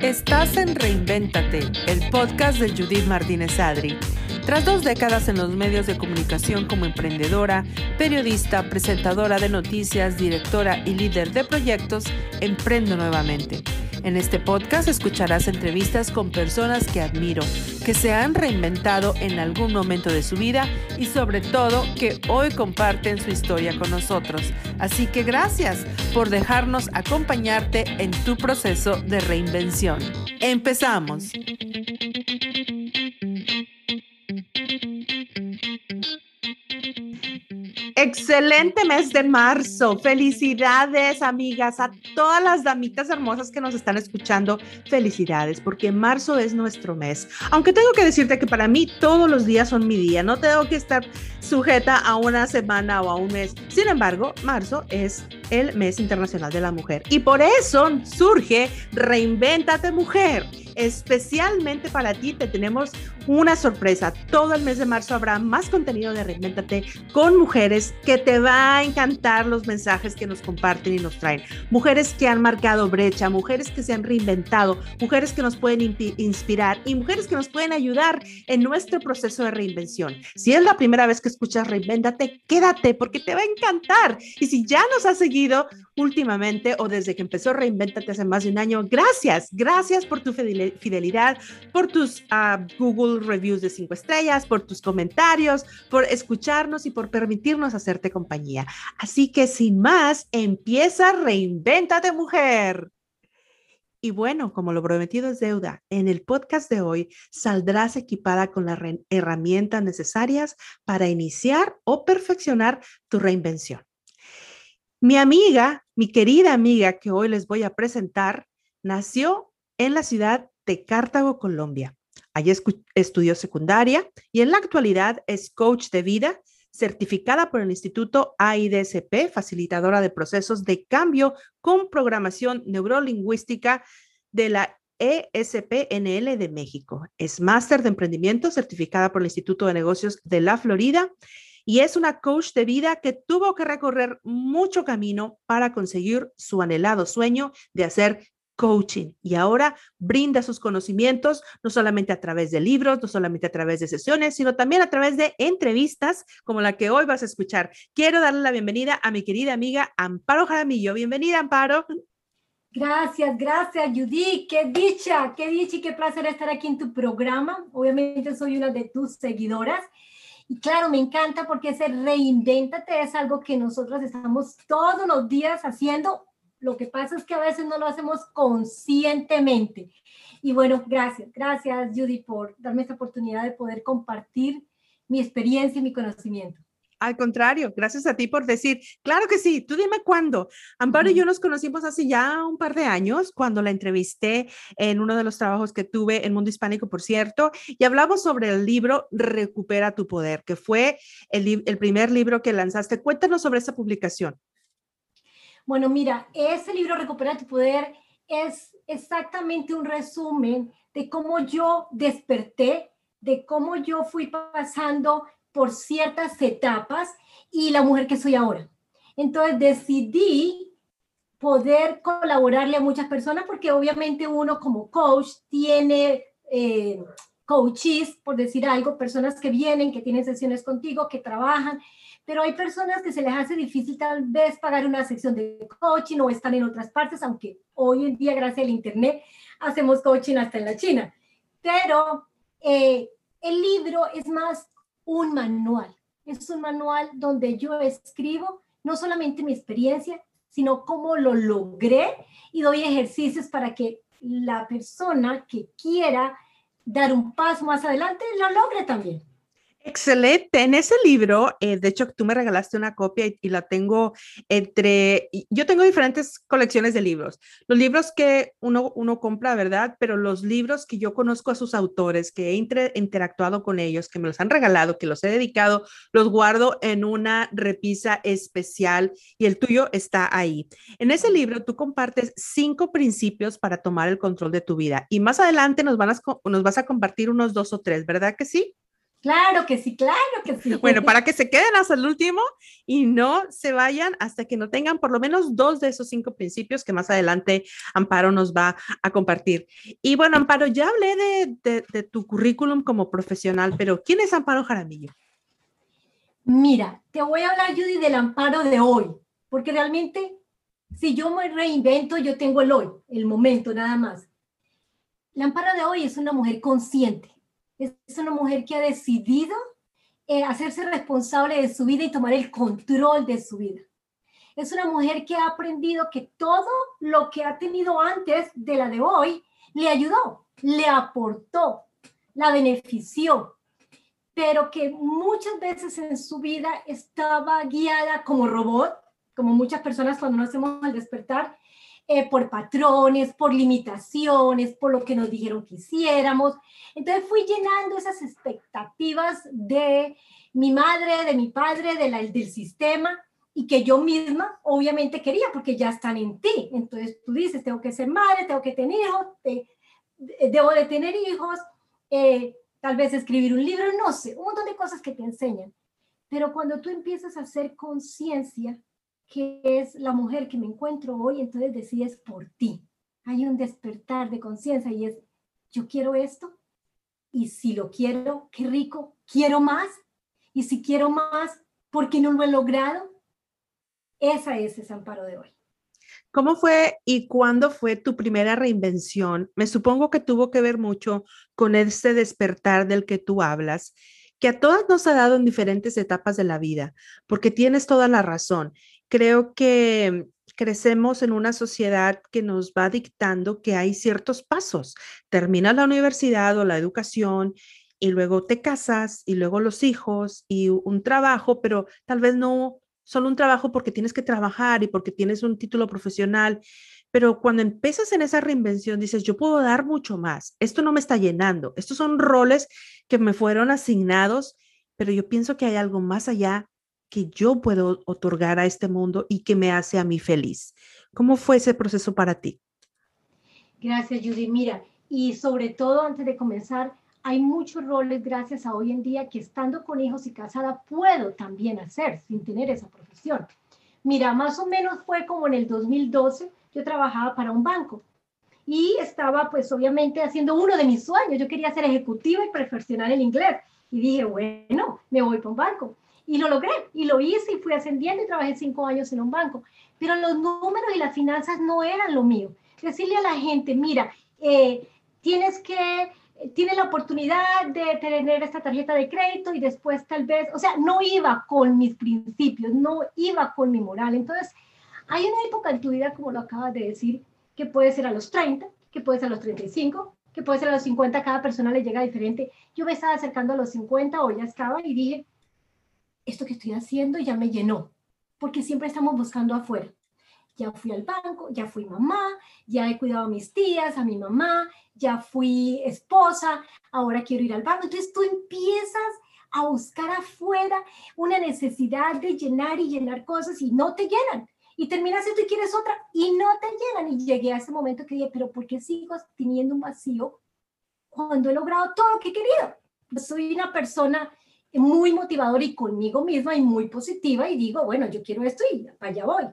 Estás en Reinvéntate, el podcast de Judith Martínez Adri. Tras dos décadas en los medios de comunicación como emprendedora, periodista, presentadora de noticias, directora y líder de proyectos, emprendo nuevamente. En este podcast escucharás entrevistas con personas que admiro, que se han reinventado en algún momento de su vida y sobre todo que hoy comparten su historia con nosotros. Así que gracias por dejarnos acompañarte en tu proceso de reinvención. Empezamos. Excelente mes de marzo. Felicidades, amigas, a todas las damitas hermosas que nos están escuchando. Felicidades, porque marzo es nuestro mes. Aunque tengo que decirte que para mí todos los días son mi día. No tengo que estar sujeta a una semana o a un mes. Sin embargo, marzo es el mes internacional de la mujer. Y por eso surge Reinvéntate Mujer Especialmente para ti te tenemos una sorpresa. Todo el mes de marzo habrá más contenido de Reinventate con mujeres que te va a encantar los mensajes que nos comparten y nos traen. Mujeres que han marcado brecha, mujeres que se han reinventado, mujeres que nos pueden inspirar y mujeres que nos pueden ayudar en nuestro proceso de reinvención. Si es la primera vez que escuchas Reinventate, quédate porque te va a encantar. Y si ya nos has seguido últimamente o desde que empezó Reinventate hace más de un año, gracias, gracias por tu fidelidad por tus ah, Google Reviews de cinco estrellas, por tus comentarios, por escucharnos y por permitirnos hacerte compañía. Así que sin más, empieza Reinvéntate Mujer. Y bueno, como lo prometido es deuda, en el podcast de hoy saldrás equipada con las herramientas necesarias para iniciar o perfeccionar tu reinvención. Mi amiga, mi querida amiga que hoy les voy a presentar, nació en la ciudad de Cartago, Colombia. Allí estudió secundaria y en la actualidad es coach de vida, certificada por el Instituto AIDSP, facilitadora de procesos de cambio con programación neurolingüística de la ESPNL de México. Es máster de emprendimiento certificada por el Instituto de Negocios de la Florida y es una coach de vida que tuvo que recorrer mucho camino para conseguir su anhelado sueño de hacer coaching y ahora brinda sus conocimientos no solamente a través de libros, no solamente a través de sesiones, sino también a través de entrevistas como la que hoy vas a escuchar. Quiero darle la bienvenida a mi querida amiga Amparo Jaramillo. Bienvenida, Amparo. Gracias, gracias, Judy. Qué dicha, qué dicha y qué placer estar aquí en tu programa. Obviamente soy una de tus seguidoras. Y claro, me encanta porque ese reinvéntate es algo que nosotros estamos todos los días haciendo lo que pasa es que a veces no lo hacemos conscientemente. Y bueno, gracias, gracias Judy por darme esta oportunidad de poder compartir mi experiencia y mi conocimiento. Al contrario, gracias a ti por decir, claro que sí, tú dime cuándo. Amparo y yo nos conocimos hace ya un par de años, cuando la entrevisté en uno de los trabajos que tuve en Mundo Hispánico, por cierto, y hablamos sobre el libro Recupera tu Poder, que fue el, el primer libro que lanzaste. Cuéntanos sobre esa publicación. Bueno, mira, ese libro Recupera tu Poder es exactamente un resumen de cómo yo desperté, de cómo yo fui pasando por ciertas etapas y la mujer que soy ahora. Entonces decidí poder colaborarle a muchas personas porque obviamente uno como coach tiene eh, coaches, por decir algo, personas que vienen, que tienen sesiones contigo, que trabajan pero hay personas que se les hace difícil tal vez pagar una sección de coaching o están en otras partes, aunque hoy en día gracias al Internet hacemos coaching hasta en la China. Pero eh, el libro es más un manual, es un manual donde yo escribo no solamente mi experiencia, sino cómo lo logré y doy ejercicios para que la persona que quiera dar un paso más adelante lo logre también. Excelente. En ese libro, eh, de hecho, tú me regalaste una copia y, la tengo entre, yo tengo diferentes colecciones de libros. Los libros que uno, uno compra, ¿verdad? Pero los libros que yo conozco a sus autores, que he interactuado con ellos, que me los han regalado, que los he dedicado, los guardo en una repisa especial y el tuyo está ahí. En ese libro tú compartes cinco principios para tomar el control de tu vida y más adelante nos, van a, nos vas a compartir unos dos o tres, ¿verdad que sí? Claro que sí, claro que sí. Bueno, para que se queden hasta el último y no se vayan hasta que no tengan por lo menos dos de esos cinco principios que más adelante Amparo nos va a compartir. Y bueno, Amparo, ya hablé de, de, tu currículum como profesional, pero ¿quién es Amparo Jaramillo? Mira, te voy a hablar, Judy, del Amparo de hoy, porque realmente si yo me reinvento, yo tengo el hoy, el momento nada más. La Amparo de hoy es una mujer consciente es una mujer que ha decidido eh, hacerse responsable de su vida y tomar el control de su vida. Es una mujer que ha aprendido que todo lo que ha tenido antes de la de hoy le ayudó, le aportó, la benefició, pero que muchas veces en su vida estaba guiada como robot, como muchas personas cuando nos hacemos al despertar, eh, por patrones, por limitaciones, por lo que nos dijeron que hiciéramos. Entonces fui llenando esas expectativas de mi madre, de mi padre, de la, del sistema y que yo misma obviamente quería porque ya están en ti. Entonces tú dices, tengo que ser madre, tengo que tener hijos, debo de tener hijos, eh, tal vez escribir un libro, no sé, un montón de cosas que te enseñan. Pero cuando tú empiezas a hacer conciencia que es la mujer que me encuentro hoy, entonces decides por ti. Hay un despertar de conciencia y es, yo quiero esto, y si lo quiero, qué rico, quiero más, y si quiero más, ¿por qué no lo he logrado? Esa es el amparo de hoy. ¿Cómo fue y cuándo fue tu primera reinvención? Me supongo que tuvo que ver mucho con este despertar del que tú hablas, que a todas nos ha dado en diferentes etapas de la vida, porque tienes toda la razón creo que crecemos en una sociedad que nos va dictando que hay ciertos pasos. Terminas la universidad o la educación y luego te casas y luego los hijos y un trabajo, pero tal vez no solo un trabajo porque tienes que trabajar y porque tienes un título profesional. Pero cuando empiezas en esa reinvención, dices, yo puedo dar mucho más. Esto no me está llenando. Estos son roles que me fueron asignados, pero yo pienso que hay algo más allá que yo puedo otorgar a este mundo y que me hace a mí feliz. ¿Cómo fue ese proceso para ti? Gracias, Judy. Mira, y sobre todo antes de comenzar, hay muchos roles gracias a hoy en día que estando con hijos y casada puedo también hacer sin tener esa profesión. Mira, más o menos fue como en el 2012, yo trabajaba para un banco y estaba pues obviamente haciendo uno de mis sueños. Yo quería ser ejecutiva y perfeccionar el inglés. Y dije, bueno, me voy para un banco. Y lo logré, y lo hice, y fui ascendiendo y trabajé cinco años en un banco. Pero los números y las finanzas no eran lo mío. Decirle a la gente, mira, eh, tienes que, tiene la oportunidad de tener esta tarjeta de crédito y después tal vez, o sea, no iba con mis principios, no iba con mi moral. Entonces, hay una época en tu vida, como lo acabas de decir, que puede ser a los 30, que puede ser a los 35, que puede ser a los 50, cada persona le llega diferente. Yo me estaba acercando a los 50 o ya estaba y dije, esto que estoy haciendo ya me llenó, porque siempre estamos buscando afuera. Ya fui al banco, ya fui mamá, ya he cuidado a mis tías, a mi mamá, ya fui esposa, ahora quiero ir al banco. Entonces tú empiezas a buscar afuera una necesidad de llenar y llenar cosas y no te llenan. Y terminas esto y quieres otra y no te llenan. Y llegué a ese momento que dije, pero ¿por qué sigo teniendo un vacío cuando he logrado todo lo que he querido? Soy una persona muy motivador y conmigo misma y muy positiva y digo, bueno, yo quiero esto y para allá voy.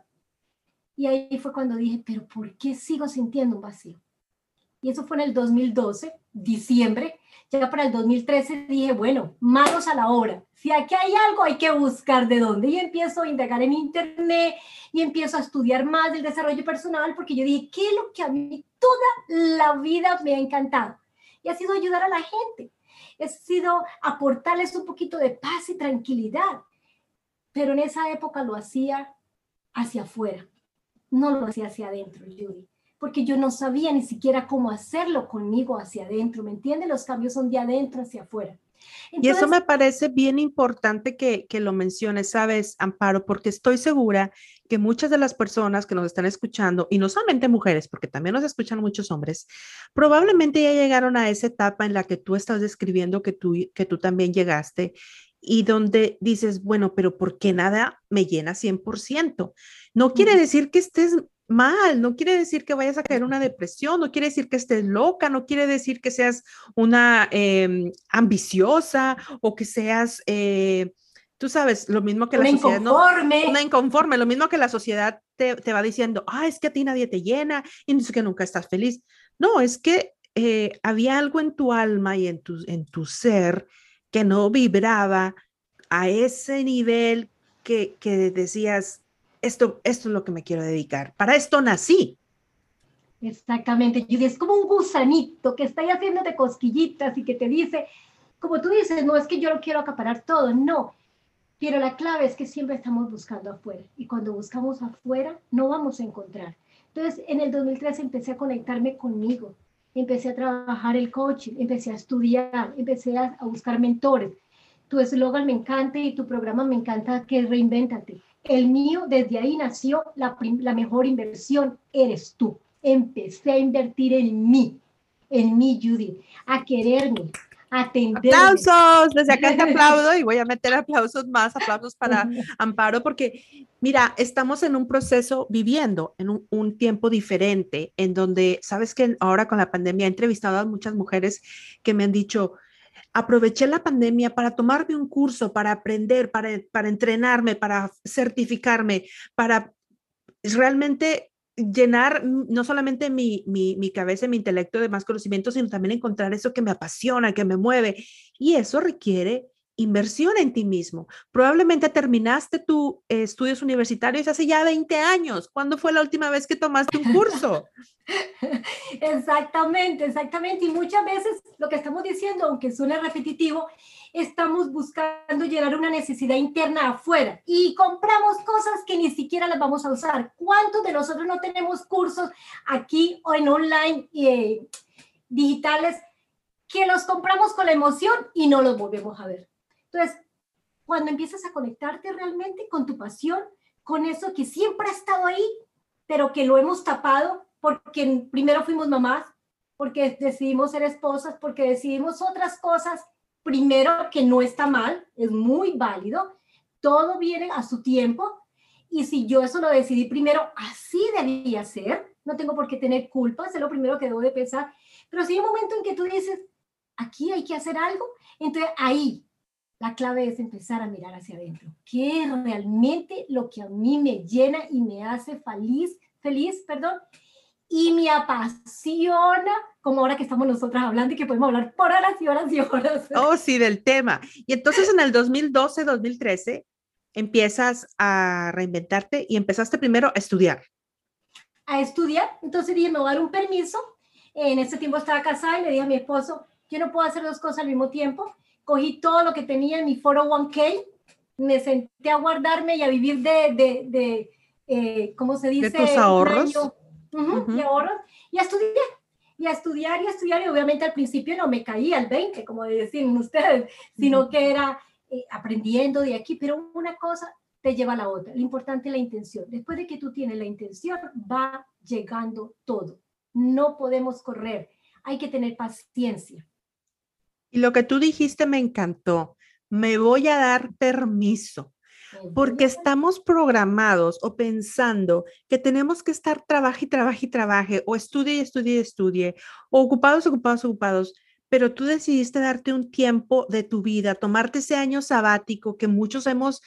Y ahí fue cuando dije, pero ¿por qué sigo sintiendo un vacío? Y eso fue en el 2012, diciembre. Ya para el 2013 dije, bueno, manos a la obra. Si aquí hay algo, hay que buscar de dónde. Y empiezo a indagar en internet y empiezo a estudiar más del desarrollo personal porque yo dije, ¿qué es lo que a mí toda la vida me ha encantado? Y ha sido ayudar a la gente he sido aportarles un poquito de paz y tranquilidad. Pero en esa época lo hacía hacia afuera, no lo hacía hacia adentro, Judy, porque yo no sabía ni siquiera cómo hacerlo conmigo hacia adentro, ¿me entiendes? Los cambios son de adentro hacia afuera y eso me parece bien importante que, que lo menciones, ¿sabes, Amparo? Porque estoy segura que muchas de las personas que nos están escuchando, y no solamente mujeres, porque también nos escuchan muchos hombres, probablemente ya llegaron a esa etapa en la que tú estás describiendo que tú, que tú también llegaste y donde dices, bueno, pero ¿por qué nada me llena 100%? No quiere decir que estés mal, no quiere decir que vayas a caer en una depresión, no quiere decir que estés loca, no quiere decir que seas una em, ambiciosa o que seas, eh, tú sabes, lo mismo que la sociedad. Inconforme. una inconforme, lo mismo que la sociedad te, va diciendo, ah, es que a ti nadie te llena y dice que nunca estás feliz. No, es que eh, había algo en tu alma y en tu, en tu ser que no vibraba a ese nivel que, que decías, esto, esto es lo que me quiero dedicar, para esto nací. Exactamente, Judy, es como un gusanito que está ahí haciéndote cosquillitas y que te dice, como tú dices, no es que yo lo quiero acaparar todo, no, pero la clave es que siempre estamos buscando afuera y cuando buscamos afuera no vamos a encontrar. Entonces, en el 2003 empecé a conectarme conmigo, empecé a trabajar el coaching, empecé a estudiar, empecé a, a buscar mentores. Tu eslogan me encanta y tu programa me encanta que reinvéntate. El mío, desde ahí nació la, la mejor inversión, eres tú. Empecé a invertir en mí, en mí, Judy, a quererme, a atender. Aplausos, desde acá te aplaudo y voy a meter aplausos más, aplausos para Amparo, porque mira, estamos en un proceso viviendo en un, un, tiempo diferente, en donde, sabes que ahora con la pandemia he entrevistado a muchas mujeres que me han dicho, aproveché la pandemia para tomarme un curso, para aprender, para, para entrenarme, para certificarme, para realmente llenar no solamente mi, mi, mi, cabeza, mi intelecto de más conocimiento, sino también encontrar eso que me apasiona, que me mueve. Y eso requiere inversión en ti mismo. Probablemente terminaste tus estudios universitarios hace ya 20 años. ¿Cuándo fue la última vez que tomaste un curso? exactamente, exactamente. Y muchas veces lo que estamos diciendo, aunque suene repetitivo, estamos buscando llenar una necesidad interna afuera y compramos cosas que ni siquiera las vamos a usar. ¿Cuántos de nosotros no tenemos cursos aquí o en online eh, digitales que los compramos con la emoción y no los volvemos a ver? Entonces, cuando empiezas a conectarte realmente con tu pasión, con eso que siempre ha estado ahí, pero que lo hemos tapado porque primero fuimos mamás, porque decidimos ser esposas, porque decidimos otras cosas, primero que no está mal, es muy válido, todo viene a su tiempo, y si yo eso lo decidí primero, así debía ser, no tengo por qué tener culpa, es lo primero que debo de pensar, pero si hay un momento en que tú dices, aquí hay que hacer algo, entonces ahí la clave es empezar a mirar hacia adentro. ¿Qué es realmente lo que a mí me llena y me hace feliz, feliz, perdón? Y me apasiona, como ahora que estamos nosotras hablando y que podemos hablar por horas y horas y horas. Oh, sí, del tema. Y entonces en el 2012, 2013, empiezas a reinventarte y empezaste primero a estudiar. A estudiar. Entonces dije, me voy a dar un permiso. En ese tiempo estaba casada y le dije a mi esposo, yo no puedo hacer dos cosas al mismo tiempo cogí todo lo que tenía en mi foro 1K, me senté a guardarme y a vivir de, de, de eh, ¿cómo se dice? De tus ahorros. Y ahorros, y a estudiar, y a estudiar y a estudiar, y obviamente al principio no me caía al 20, como decían ustedes, sino que era eh, aprendiendo de aquí, pero una cosa te lleva a la otra. Lo importante es la intención. Después de que tú tienes la intención, va llegando todo. No podemos correr, hay que tener paciencia. Y lo que tú dijiste me encantó. Me voy a dar permiso porque estamos programados o pensando que tenemos que estar trabaje y trabaje y trabaje, o estudie y estudie y estudie, o ocupados, ocupados, ocupados, pero tú decidiste darte un tiempo de tu vida, tomarte ese año sabático que muchos hemos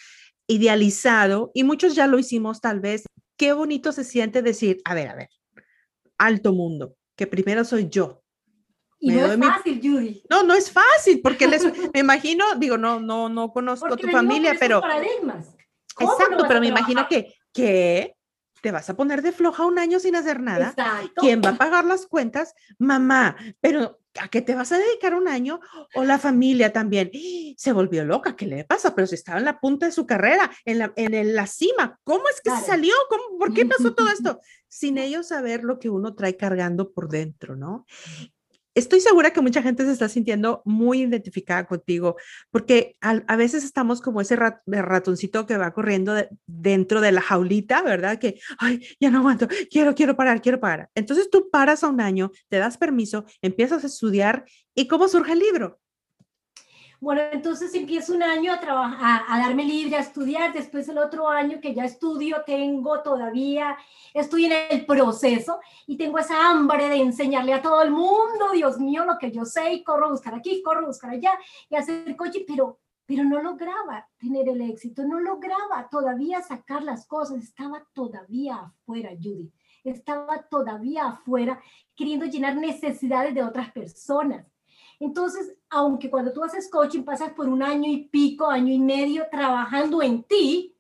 idealizado y muchos ya lo hicimos tal vez. Qué bonito se siente decir, a ver, a ver, alto mundo, que primero soy yo, y no es fácil, Judy. No, no es fácil, porque les, me imagino, digo, no, no, no conozco tu familia, pero... Exacto, pero me imagino que, que te vas a poner de floja un año sin hacer nada. Exacto. ¿Quién va a pagar las cuentas? Mamá, pero ¿a qué te vas a dedicar un año? O la familia también. Se volvió loca, ¿qué le pasa? Pero si estaba en la punta de su carrera, en la, en la cima, ¿cómo es que se salió? ¿Cómo, ¿Por qué pasó todo esto? Sin ellos saber lo que uno trae cargando por dentro, ¿no? Estoy segura que mucha gente se está sintiendo muy identificada contigo, porque a, veces estamos como ese ratoncito que va corriendo dentro de la jaulita, ¿verdad? Que, ay, ya no aguanto, quiero, quiero parar, quiero parar. Entonces tú paras a un año, te das permiso, empiezas a estudiar y ¿cómo surge el libro? Bueno, entonces empiezo un año a trabajar, a, darme libre, a estudiar. Después el otro año que ya estudio, tengo todavía, estoy en el proceso y tengo esa hambre de enseñarle a todo el mundo, Dios mío, lo que yo sé y corro a buscar aquí, corro a buscar allá y hacer coche, pero, pero no lograba tener el éxito, no lograba todavía sacar las cosas, estaba todavía afuera, Judy, estaba todavía afuera queriendo llenar necesidades de otras personas entonces, aunque cuando tú haces coaching pasas por un año y pico, año y medio trabajando en ti,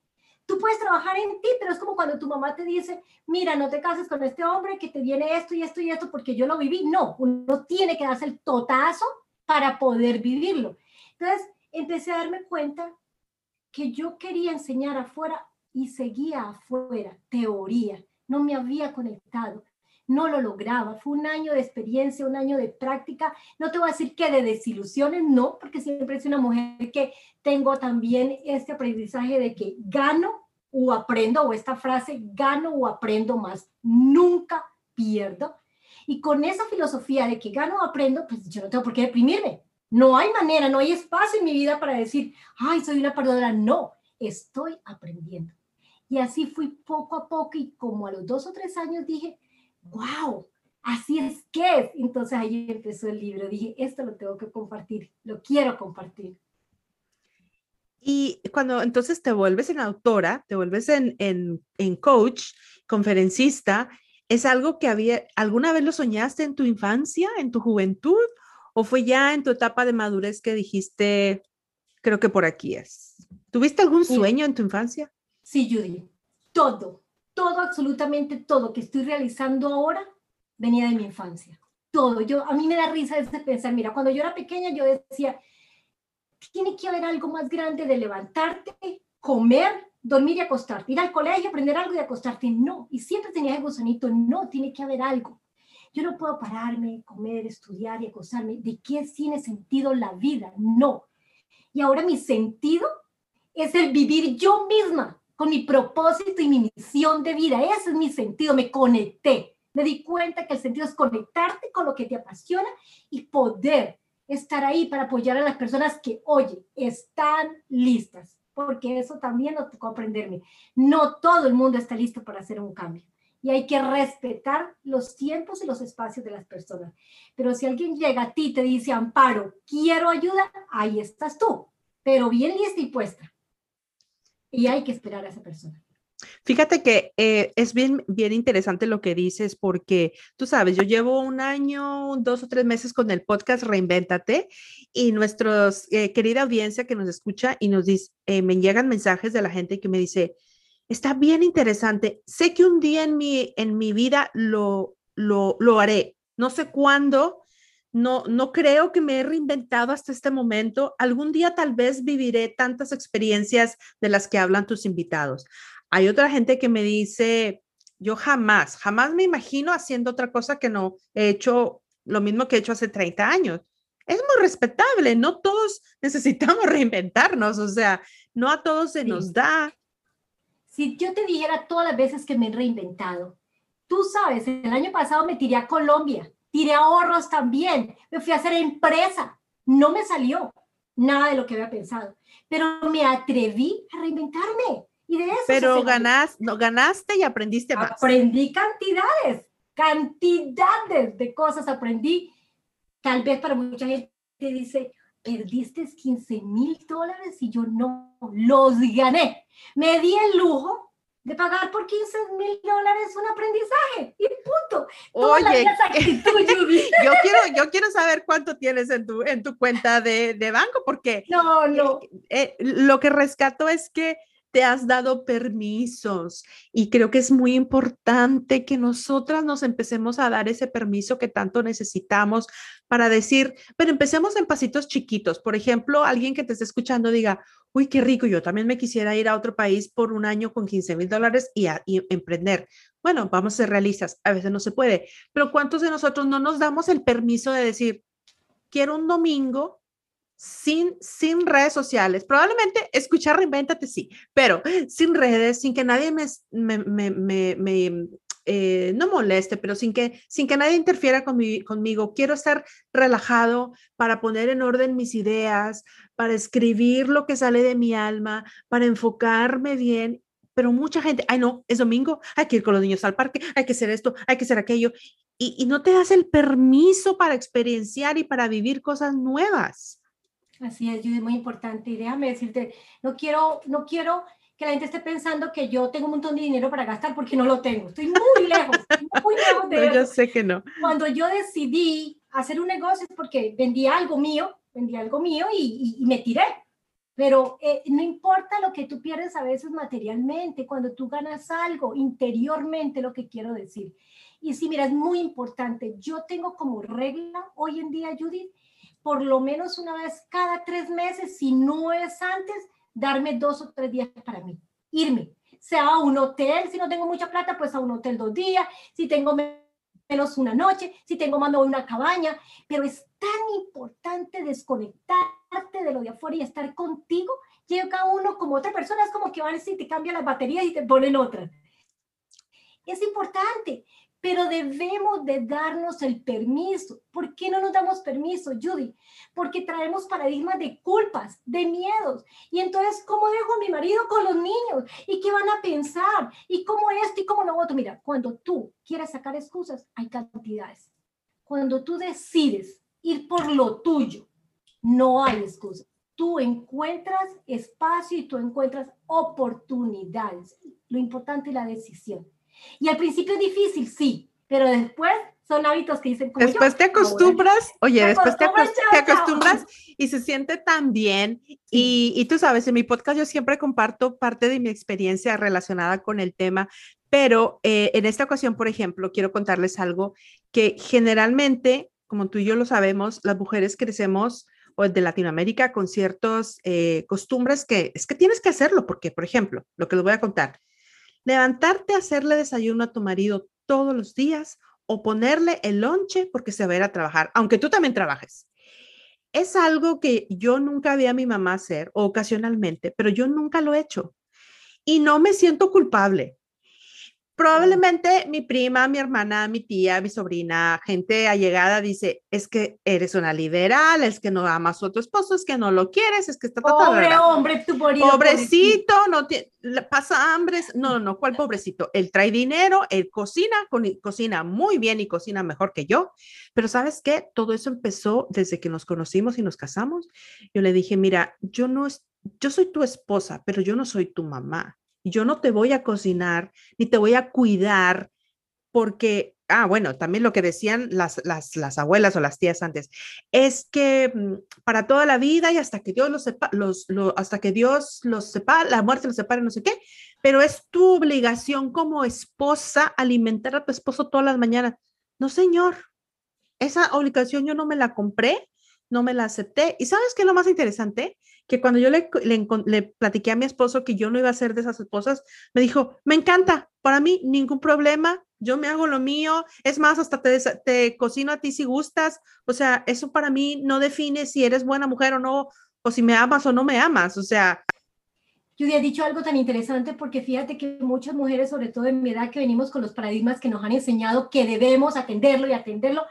tú puedes trabajar en ti, pero es como cuando tu mamá te dice, mira, no te cases con este hombre que te viene esto y esto y esto porque yo lo viví. No, uno tiene que darse el totazo para poder vivirlo. Entonces, empecé a darme cuenta que yo quería enseñar afuera y seguía afuera, teoría, no me había conectado no lo lograba. Fue un año de experiencia, un año de práctica. No te voy a decir que de desilusiones, no, porque siempre es una mujer que tengo también este aprendizaje de que gano o aprendo, o esta frase, gano o aprendo más, nunca pierdo. Y con esa filosofía de que gano o aprendo, pues yo no tengo por qué deprimirme. No hay manera, no hay espacio en mi vida para decir, ay, soy una perdedora. No, estoy aprendiendo. Y así fui poco a poco y como a los dos o tres años dije, wow, así es que es. Entonces ahí empezó el libro. Dije, esto lo tengo que compartir, lo quiero compartir. Y cuando entonces te vuelves en autora, te vuelves en, en, en coach, conferencista, ¿es algo que había, alguna vez lo soñaste en tu infancia, en tu juventud? ¿O fue ya en tu etapa de madurez que dijiste, creo que por aquí es? ¿Tuviste algún sueño en tu infancia? Sí, Judy, todo todo, absolutamente todo que estoy realizando ahora venía de mi infancia. Todo. Yo, a mí me da risa ese pensar, mira, cuando yo era pequeña yo decía, tiene que haber algo más grande de levantarte, comer, dormir y acostarte, ir al colegio, aprender algo y acostarte. No, y siempre tenía el gusanito, no, tiene que haber algo. Yo no puedo pararme, comer, estudiar y acostarme. ¿De qué tiene sentido la vida? No. Y ahora mi sentido es el vivir yo misma, con mi propósito y mi misión de vida. Ese es mi sentido, me conecté. Me di cuenta que el sentido es conectarte con lo que te apasiona y poder estar ahí para apoyar a las personas que, oye, están listas, porque eso también lo tocó aprenderme. No todo el mundo está listo para hacer un cambio y hay que respetar los tiempos y los espacios de las personas. Pero si alguien llega a ti y te dice, Amparo, quiero ayuda, ahí estás tú, pero bien lista y puesta y hay que esperar a esa persona. Fíjate que eh, es bien, bien interesante lo que dices porque tú sabes, yo llevo un año, dos o tres meses con el podcast Reinvéntate y nuestra eh, querida audiencia que nos escucha y nos dice, eh, me llegan mensajes de la gente que me dice, está bien interesante, sé que un día en mi, en mi vida lo, lo, lo haré, no sé cuándo, no, no creo que me he reinventado hasta este momento. Algún día tal vez viviré tantas experiencias de las que hablan tus invitados. Hay otra gente que me dice, yo jamás, jamás me imagino haciendo otra cosa que no he hecho lo mismo que he hecho hace 30 años. Es muy respetable, no todos necesitamos reinventarnos, o sea, no a todos se nos da. Si yo te dijera todas las veces que me he reinventado, tú sabes, el año pasado me tiré a Colombia tiré ahorros también, me fui a hacer empresa, no me salió nada de lo que había pensado, pero me atreví a reinventarme. Y de eso pero ganas, no, ganaste y aprendiste más. Aprendí cantidades, cantidades de cosas aprendí. Tal vez para mucha gente dice, perdiste 15 mil dólares y yo no los gané. Me di el lujo de pagar por 15 mil dólares un aprendizaje y punto. Oye, yo, quiero, yo quiero saber cuánto tienes en tu, en tu cuenta de, de banco porque no, no. Eh, eh, lo que rescato es que te has dado permisos y creo que es muy importante que nosotras nos empecemos a dar ese permiso que tanto necesitamos para decir, pero empecemos en pasitos chiquitos. Por ejemplo, alguien que te esté escuchando diga, uy, qué rico, yo también me quisiera ir a otro país por un año con 15 mil dólares y, emprender. Bueno, vamos a ser realistas, a veces no se puede, pero ¿cuántos de nosotros no nos damos el permiso de decir, quiero un domingo sin, sin redes sociales. Probablemente escuchar Reinventate sí, pero sin redes, sin que nadie me, eh, no moleste, pero sin que, sin que nadie interfiera conmigo. Quiero estar relajado para poner en orden mis ideas, para escribir lo que sale de mi alma, para enfocarme bien. Pero mucha gente, ay no, es domingo, hay que ir con los niños al parque, hay que hacer esto, hay que hacer aquello. Y, y no te das el permiso para experienciar y para vivir cosas nuevas. Así es, es muy importante. Y déjame decirte, no quiero, no quiero que la gente esté pensando que yo tengo un montón de dinero para gastar porque no lo tengo. Estoy muy lejos, muy lejos de no, Yo sé que no. Cuando yo decidí hacer un negocio es porque vendí algo mío, vendí algo mío y, y, me tiré. Pero eh, no importa lo que tú pierdes a veces materialmente, cuando tú ganas algo interiormente, lo que quiero decir. Y sí, mira, es muy importante. Yo tengo como regla hoy en día, Judith, por lo menos una vez cada tres meses, si no es antes, darme dos o tres días para mí, irme, sea a un hotel, si no tengo mucha plata, pues a un hotel dos días, si tengo menos una noche, si tengo más una cabaña, pero es tan importante desconectarte de lo de afuera y estar contigo, llega uno como otra persona, es como que van y te cambian las baterías y te ponen otras. Es importante, pero debemos de darnos el permiso. ¿Por qué no nos damos permiso, Judy? Porque traemos paradigmas de culpas, de miedos. Y entonces, ¿cómo dejo a mi marido con los niños? ¿Y qué van a pensar? ¿Y cómo esto y cómo lo otro? Mira, cuando tú quieras sacar excusas, hay cantidades. Cuando tú decides ir por lo tuyo, no hay excusas. Tú encuentras espacio y tú encuentras oportunidades. Lo importante es la decisión. Y al principio es difícil, sí, pero después son hábitos que dicen como Después te acostumbras, oye, después te, acostumbras y se siente tan bien. Y, y, tú sabes, en mi podcast yo siempre comparto parte de mi experiencia relacionada con el tema, pero eh, en esta ocasión, por ejemplo, quiero contarles algo que generalmente, como tú y yo lo sabemos, las mujeres crecemos o de Latinoamérica con ciertas eh, costumbres que es que tienes que hacerlo, porque, por ejemplo, lo que les voy a contar, levantarte a hacerle desayuno a tu marido todos los días o ponerle el lonche porque se va a ir a trabajar, aunque tú también trabajes. Es algo que yo nunca vi a mi mamá hacer ocasionalmente, pero yo nunca lo he hecho y no me siento culpable. Probablemente mi prima, mi hermana, mi tía, mi sobrina, gente allegada dice, es que eres una liberal, es que no amas a tu esposo, es que no lo quieres, es que está... Pobre hombre, tu Pobrecito, no tiene, pasa hambre. No, no, ¿cuál pobrecito? Él trae dinero, él cocina, cocina muy bien y cocina mejor que yo. Pero ¿sabes qué? Todo eso empezó desde que nos conocimos y nos casamos. Yo le dije, mira, yo no, yo soy tu esposa, pero yo no soy tu mamá yo no te voy a cocinar ni te voy a cuidar porque, ah, bueno, también lo que decían las, las, abuelas o las tías antes, es que mm, para toda la vida y hasta que Dios los sepa, los, hasta que Dios los sepa, la muerte los separe, no sé qué, pero es tu obligación como esposa alimentar a tu esposo todas las mañanas. No, señor, esa obligación yo no me la compré, no me la acepté. ¿Y sabes qué es lo más interesante? Que cuando yo le, le, platiqué a mi esposo que yo no iba a ser de esas esposas, me dijo, me encanta, para mí ningún problema, yo me hago lo mío, es más, hasta te, te cocino a ti si gustas, o sea, eso para mí no define si eres buena mujer o no, o si me amas o no me amas, o sea, yo he dicho algo tan interesante porque fíjate que muchas mujeres, sobre todo en mi edad, que venimos con los paradigmas que nos han enseñado que debemos atenderlo y atenderlo,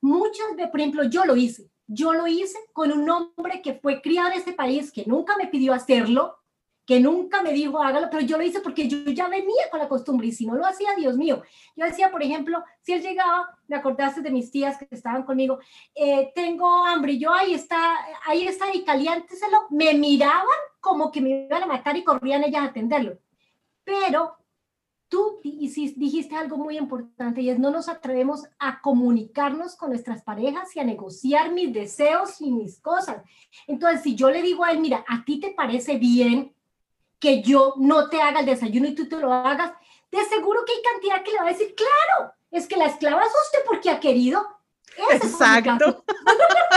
muchas, por ejemplo, yo lo hice. Yo lo hice con un hombre que fue criado en este país, que nunca me pidió hacerlo, que nunca me dijo hágalo, pero yo lo hice porque yo ya venía con la costumbre y si no lo hacía, Dios mío. Yo decía, por ejemplo, si él llegaba, me acordaste de mis tías que estaban conmigo, eh, tengo hambre, yo ahí está, ahí está y caliénteselo, me miraban como que me iban a matar y corrían ellas a atenderlo. Pero tú dijiste algo muy importante y es no nos atrevemos a comunicarnos con nuestras parejas y a negociar mis deseos y mis cosas. Entonces, si yo le digo a él, mira, a ti te parece bien que yo no te haga el desayuno y tú te lo hagas, de seguro que hay cantidad que le va a decir, claro, es que la esclava es usted porque ha querido. Exacto.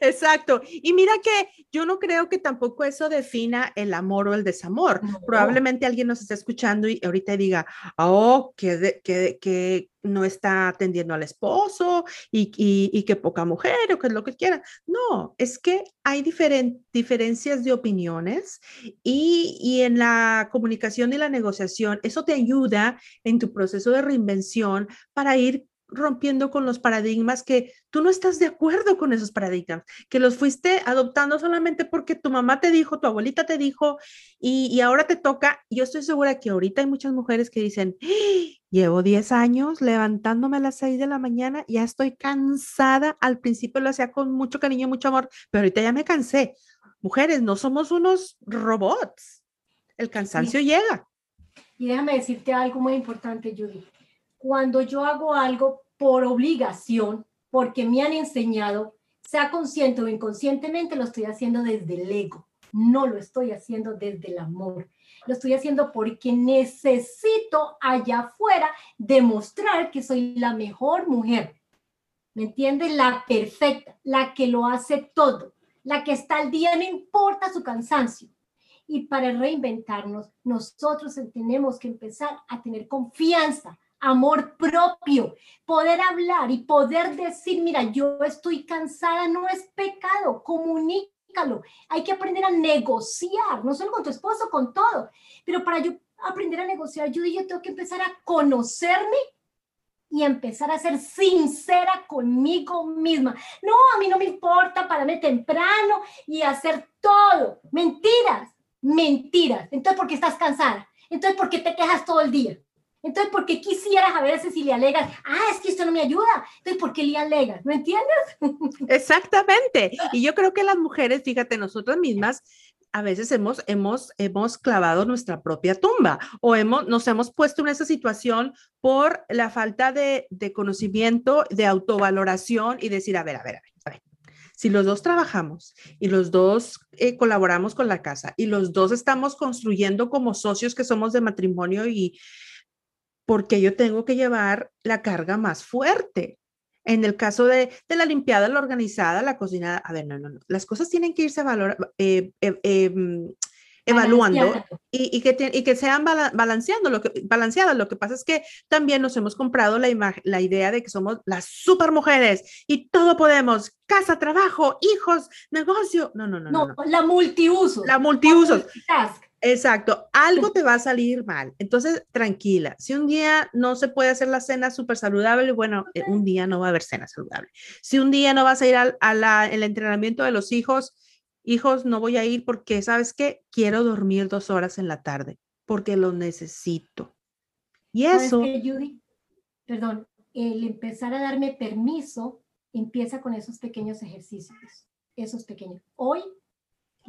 Exacto. Y mira que yo no creo que tampoco eso defina el amor o el desamor. Probablemente alguien nos está escuchando y ahorita diga, oh, que, que, que no está atendiendo al esposo y, y, que poca mujer o que es lo que quiera. No, es que hay diferencias de opiniones y, y en la comunicación y la negociación, eso te ayuda en tu proceso de reinvención para ir rompiendo con los paradigmas que tú no estás de acuerdo con esos paradigmas, que los fuiste adoptando solamente porque tu mamá te dijo, tu abuelita te dijo y, ahora te toca. Yo estoy segura que ahorita hay muchas mujeres que dicen, ¡Ah! llevo 10 años levantándome a las 6 de la mañana, ya estoy cansada. Al principio lo hacía con mucho cariño, mucho amor, pero ahorita ya me cansé. Mujeres, no somos unos robots. El cansancio llega. Y déjame decirte algo muy importante, Judy cuando yo hago algo por obligación, porque me han enseñado, sea consciente o inconscientemente, lo estoy haciendo desde el ego, no lo estoy haciendo desde el amor. Lo estoy haciendo porque necesito allá afuera demostrar que soy la mejor mujer. ¿Me entiendes? La perfecta, la que lo hace todo, la que está al día, no importa su cansancio. Y para reinventarnos, nosotros tenemos que empezar a tener confianza, amor propio, poder hablar y poder decir, mira, yo estoy cansada, no es pecado, comunícalo. Hay que aprender a negociar, no solo con tu esposo, con todo, pero para yo aprender a negociar, yo, yo tengo que empezar a conocerme y empezar a ser sincera conmigo misma. No, a mí no me importa pararme temprano y hacer todo. Mentiras, mentiras. Entonces, ¿por qué estás cansada? Entonces, ¿por qué te quejas todo el día? Entonces, ¿por qué quisieras a veces si le alegas, ah, es que esto no me ayuda? Entonces, ¿por qué le alegas? ¿No entiendes? Exactamente. Y yo creo que las mujeres, fíjate, nosotras mismas, a veces hemos, hemos, hemos clavado nuestra propia tumba o hemos, nos hemos puesto en esa situación por la falta de, de conocimiento, de autovaloración y decir, a ver, a ver, a ver, a ver. Si los dos trabajamos y los dos eh, colaboramos con la casa y los dos estamos construyendo como socios que somos de matrimonio y, porque yo tengo que llevar la carga más fuerte. En el caso de, la limpiada, la organizada, la cocinada, a ver, no, no, no. Las cosas tienen que irse valor, eh, eh, em, evaluando y, que, y que sean balanceando lo que, balanceadas. Lo que pasa es que también nos hemos comprado la, la idea de que somos las super mujeres y todo podemos, casa, trabajo, hijos, negocio. No, no, no. No, no, la multiuso. La multiuso. Exacto, algo te va a salir mal. Entonces, tranquila. Si un día no se puede hacer la cena súper saludable, bueno, eh, un día no va a haber cena saludable. Si un día no vas a ir al el entrenamiento de los hijos, hijos, no voy a ir porque, ¿sabes qué? Quiero dormir dos horas en la tarde porque lo necesito. Y eso... Judy? Perdón, el empezar a darme permiso empieza con esos pequeños ejercicios, esos pequeños. Hoy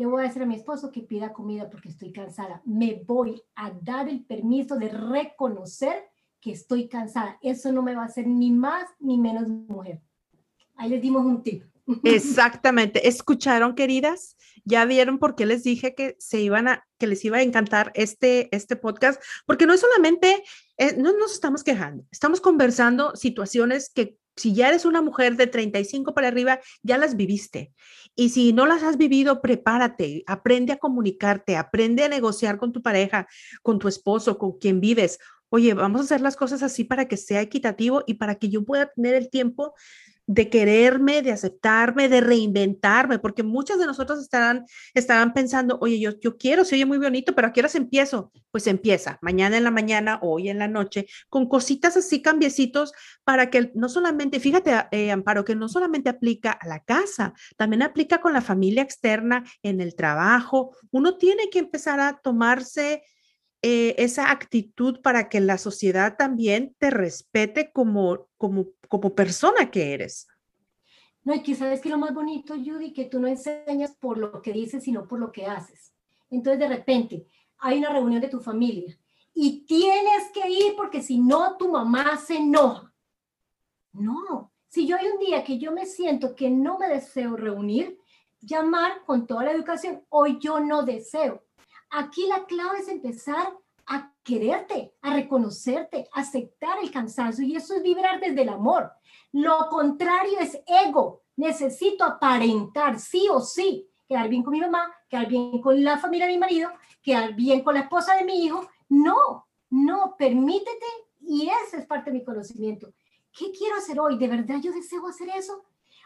le voy a decir a mi esposo que pida comida porque estoy cansada. Me voy a dar el permiso de reconocer que estoy cansada. Eso no me va a hacer ni más ni menos mujer. Ahí les dimos un tip. Exactamente. ¿Escucharon, queridas? Ya vieron por qué les dije que se iban a, que les iba a encantar este, este podcast, porque no es solamente, eh, no nos estamos quejando, estamos conversando situaciones que si ya eres una mujer de 35 para arriba, ya las viviste. Y si no las has vivido, prepárate, aprende a comunicarte, aprende a negociar con tu pareja, con tu esposo, con quien vives. Oye, vamos a hacer las cosas así para que sea equitativo y para que yo pueda tener el tiempo de quererme, de aceptarme, de reinventarme, porque muchas de nosotros estarán, estarán pensando, oye, yo, yo quiero, se oye muy bonito, pero ¿a qué horas empiezo? Pues empieza, mañana en la mañana, hoy en la noche, con cositas así, cambiecitos, para que no solamente, fíjate, eh, Amparo, que no solamente aplica a la casa, también aplica con la familia externa, en el trabajo. Uno tiene que empezar a tomarse eh, esa actitud para que la sociedad también te respete como, como, como persona que eres. No, y que sabes que lo más bonito, Judy, que tú no enseñas por lo que dices, sino por lo que haces. Entonces, de repente, hay una reunión de tu familia y tienes que ir porque si no, tu mamá se enoja. No, si yo hay un día que yo me siento que no me deseo reunir, llamar con toda la educación, hoy yo no deseo. Aquí la clave es empezar a quererte, a reconocerte, a aceptar el cansancio y eso es vibrar desde el amor. Lo contrario es ego. Necesito aparentar sí o sí, quedar bien con mi mamá, quedar bien con la familia de mi marido, quedar bien con la esposa de mi hijo. No, no, permítete y ese es parte de mi conocimiento. ¿Qué quiero hacer hoy? ¿De verdad yo deseo hacer eso?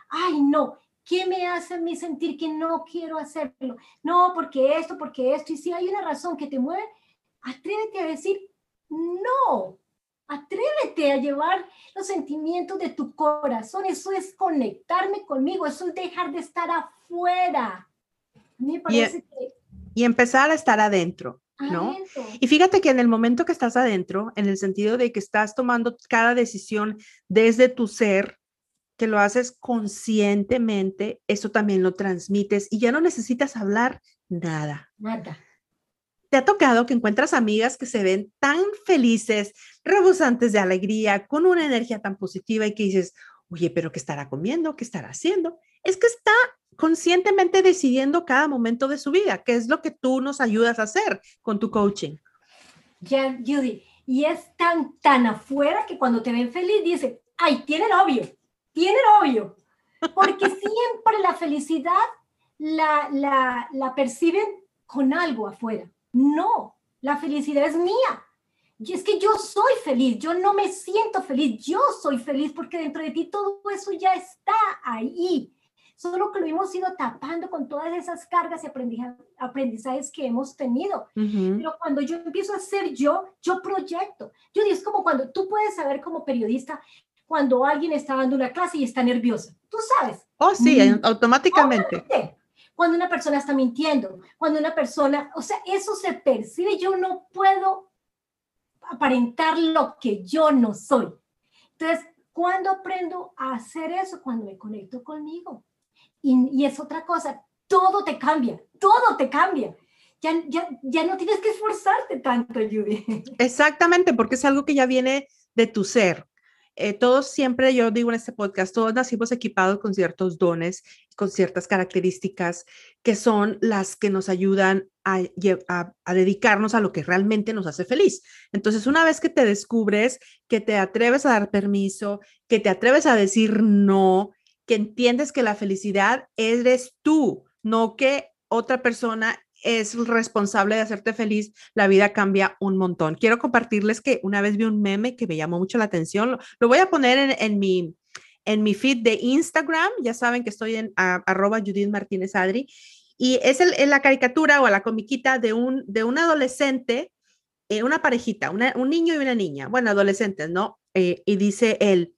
Ay, no. ¿Qué me hace a mí sentir que no quiero hacerlo? No, porque esto, porque esto. Y si hay una razón que te mueve, atrévete a decir no. Atrévete a llevar los sentimientos de tu corazón. Eso es conectarme conmigo. Eso es dejar de estar afuera. Me parece y, que... y empezar a estar adentro. ¿no? Y fíjate que en el momento que estás adentro, en el sentido de que estás tomando cada decisión desde tu ser, que lo haces conscientemente, eso también lo transmites y ya no necesitas hablar nada. Nada. ¿Te ha tocado que encuentras amigas que se ven tan felices, rebosantes de alegría, con una energía tan positiva y que dices, oye, pero ¿qué estará comiendo? ¿Qué estará haciendo? Es que está conscientemente decidiendo cada momento de su vida, que es lo que tú nos ayudas a hacer con tu coaching. Ya, Judy, y es tan, tan afuera que cuando te ven feliz dice, ay, tiene novio, tiene novio, porque siempre la felicidad la, la, la perciben con algo afuera. No, la felicidad es mía. Y es que yo soy feliz, yo no me siento feliz, yo soy feliz porque dentro de ti todo eso ya está ahí solo que lo hemos ido tapando con todas esas cargas y aprendizajes que hemos tenido. Pero cuando yo empiezo a ser yo, yo proyecto. Yo digo, es como cuando tú puedes saber como periodista cuando alguien está dando una clase y está nerviosa. Tú sabes. Oh, sí, mm. automáticamente. Cuando una persona está mintiendo, cuando una persona, o sea, eso se percibe. Yo no puedo aparentar lo que yo no soy. Entonces, ¿cuándo aprendo a hacer eso? Cuando me conecto conmigo. Y, es otra cosa, todo te cambia, todo te cambia. Ya, ya, ya, no tienes que esforzarte tanto, Judy. Exactamente, porque es algo que ya viene de tu ser. Eh, todos siempre, yo digo en este podcast, todos nacimos equipados con ciertos dones, con ciertas características que son las que nos ayudan a, a, a, dedicarnos a lo que realmente nos hace feliz. Entonces, una vez que te descubres, que te atreves a dar permiso, que te atreves a decir no, que entiendes que la felicidad eres tú, no que otra persona es responsable de hacerte feliz, la vida cambia un montón. Quiero compartirles que una vez vi un meme que me llamó mucho la atención. Lo, voy a poner en, mi, en mi feed de Instagram. Ya saben que estoy en arroba Judith Martínez Adri. Y es el, la caricatura o la comiquita de un, de un adolescente, eh, una parejita, un niño y una niña, bueno, adolescentes, ¿no? Eh, y dice él,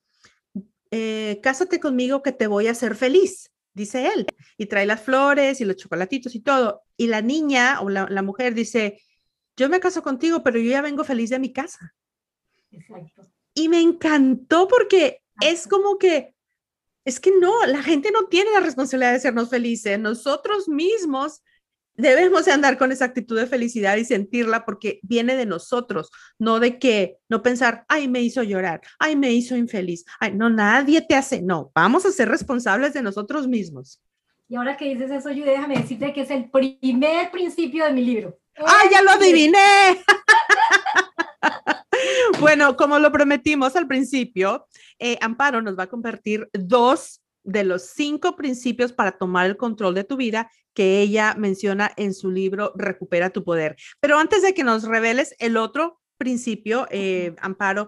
eh, cásate conmigo que te voy a hacer feliz, dice él, y trae las flores y los chocolatitos y todo. Y la niña o la, mujer dice, yo me caso contigo, pero yo ya vengo feliz de mi casa. Y me encantó porque es como que, es que no, la gente no tiene la responsabilidad de hacernos felices, nosotros mismos debemos de andar con esa actitud de felicidad y sentirla porque viene de nosotros, no de que, no pensar, ay, me hizo llorar, ay, me hizo infeliz, ay, no, nadie te hace, no, vamos a ser responsables de nosotros mismos. Y ahora que dices eso, yo déjame decirte que es el primer principio de mi libro. ¡Ah, ya lo adiviné! bueno, como lo prometimos al principio, eh, Amparo nos va a compartir dos de los cinco principios para tomar el control de tu vida que ella menciona en su libro Recupera tu poder. Pero antes de que nos reveles el otro principio, eh, Amparo,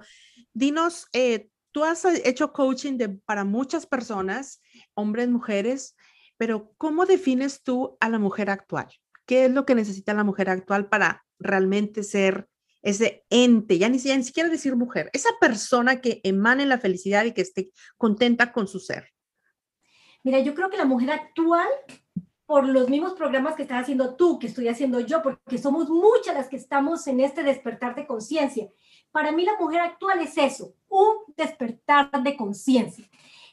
dinos, eh, tú has hecho coaching de, para muchas personas, hombres, mujeres, pero ¿cómo defines tú a la mujer actual? ¿Qué es lo que necesita la mujer actual para realmente ser ese ente, ya ni, ya ni siquiera decir mujer, esa persona que emane la felicidad y que esté contenta con su ser? Mira, yo creo que la mujer actual, por los mismos programas que estás haciendo tú, que estoy haciendo yo, porque somos muchas las que estamos en este despertar de conciencia. Para mí la mujer actual es eso, un despertar de conciencia.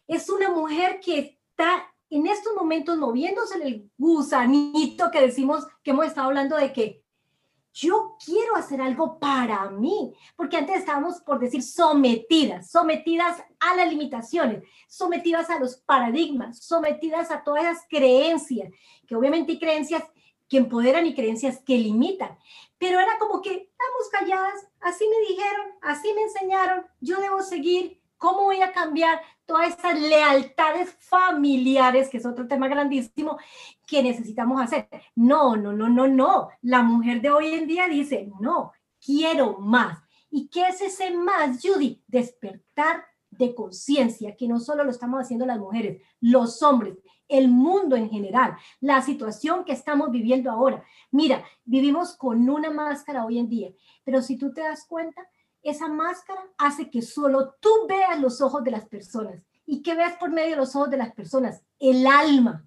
Es una mujer que está en estos momentos moviéndose en el gusanito que decimos que hemos estado hablando de que yo quiero hacer algo para mí, porque antes estábamos, por decir, sometidas, sometidas a las limitaciones, sometidas a los paradigmas, sometidas a todas esas creencias, que obviamente hay creencias que empoderan y creencias que limitan. Pero era como que estamos calladas, así me dijeron, así me enseñaron, yo debo seguir, ¿cómo voy a cambiar todas estas lealtades familiares, que es otro tema grandísimo, que necesitamos hacer? No, no, no, no, no. La mujer de hoy en día dice, no, quiero más. ¿Y qué es ese más, Judy? Despertar de conciencia, que no solo lo estamos haciendo las mujeres, los hombres, el mundo en general, la situación que estamos viviendo ahora. Mira, vivimos con una máscara hoy en día, pero si tú te das cuenta, esa máscara hace que solo tú veas los ojos de las personas. ¿Y qué ves por medio de los ojos de las personas? El alma.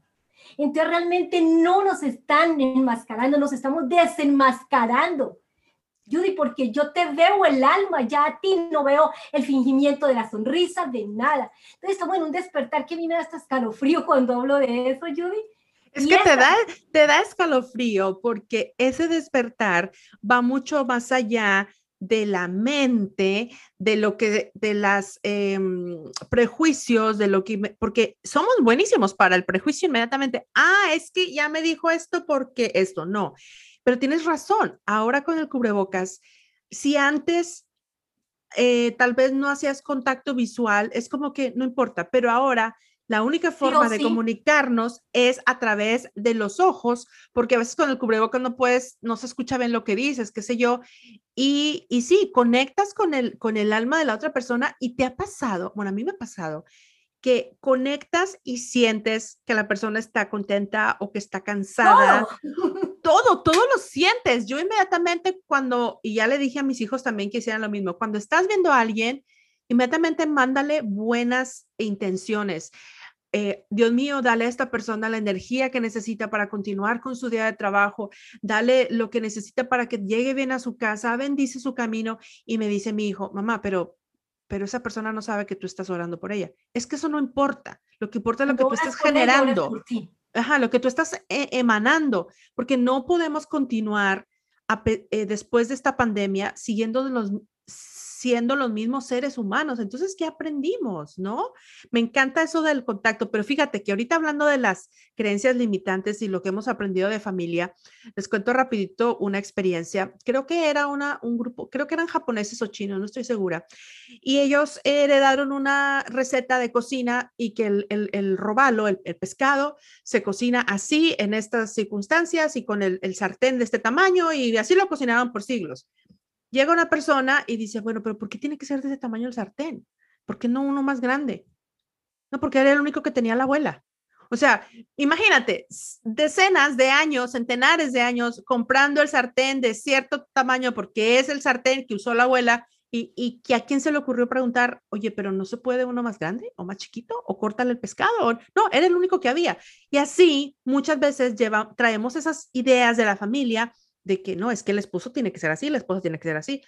Entonces realmente no nos están enmascarando, nos estamos desenmascarando. Judy, porque yo te veo el alma, ya a ti no veo el fingimiento de la sonrisa, de nada. Entonces estamos en un despertar que a mí me da hasta escalofrío cuando hablo de eso, Judy. Es que te da, te da escalofrío porque ese despertar va mucho más allá de la mente, de lo que, de las em, prejuicios, de lo que, porque somos buenísimos para el prejuicio inmediatamente. Ah, es que ya me dijo esto porque esto, no. Pero tienes razón, ahora con el cubrebocas, si antes eh, tal vez no hacías contacto visual, es como que no importa, pero ahora la única forma de comunicarnos es a través de los ojos, porque a veces con el cubrebocas no puedes, no se escucha bien lo que dices, qué sé yo. Y, y sí, conectas con el, con el alma de la otra persona y te ha pasado, bueno, a mí me ha pasado, que conectas y sientes que la persona está contenta o que está cansada. todo, todo lo sientes. Yo inmediatamente cuando, y ya le dije a mis hijos también que hicieran lo mismo, cuando estás viendo a alguien, inmediatamente mándale buenas intenciones. Eh, Dios mío, dale a esta persona la energía que necesita para continuar con su día de trabajo, dale lo que necesita para que llegue bien a su casa, bendice su camino. Y me dice mi hijo, mamá, pero, pero esa persona no sabe que tú estás orando por ella. Es que eso no importa. Lo que importa es lo que tú estás generando. Ajá, lo que tú estás eh, emanando, porque no podemos continuar eh, después de esta pandemia siguiendo los, siendo los mismos seres humanos. Entonces, ¿qué aprendimos? ¿No? Me encanta eso del contacto, pero fíjate que ahorita hablando de las creencias limitantes y lo que hemos aprendido de familia, les cuento rapidito una experiencia. Creo que era una, un grupo, creo que eran japoneses o chinos, no estoy segura. Y ellos heredaron una receta de cocina y que el, el, robalo, el, pescado, se cocina así en estas circunstancias y con el, el sartén de este tamaño y así lo cocinaban por siglos. Llega una persona y dice, bueno, pero ¿por qué tiene que ser de ese tamaño el sartén? ¿Por qué no uno más grande? No, porque era el único que tenía la abuela. O sea, imagínate, decenas de años, centenares de años comprando el sartén de cierto tamaño porque es el sartén que usó la abuela y, y que a quién se le ocurrió preguntar, oye, pero no se puede uno más grande o más chiquito o córtale el pescado. No, era el único que había. Y así muchas veces lleva, traemos esas ideas de la familia de que no, es que el esposo tiene que ser así, la esposa tiene que ser así,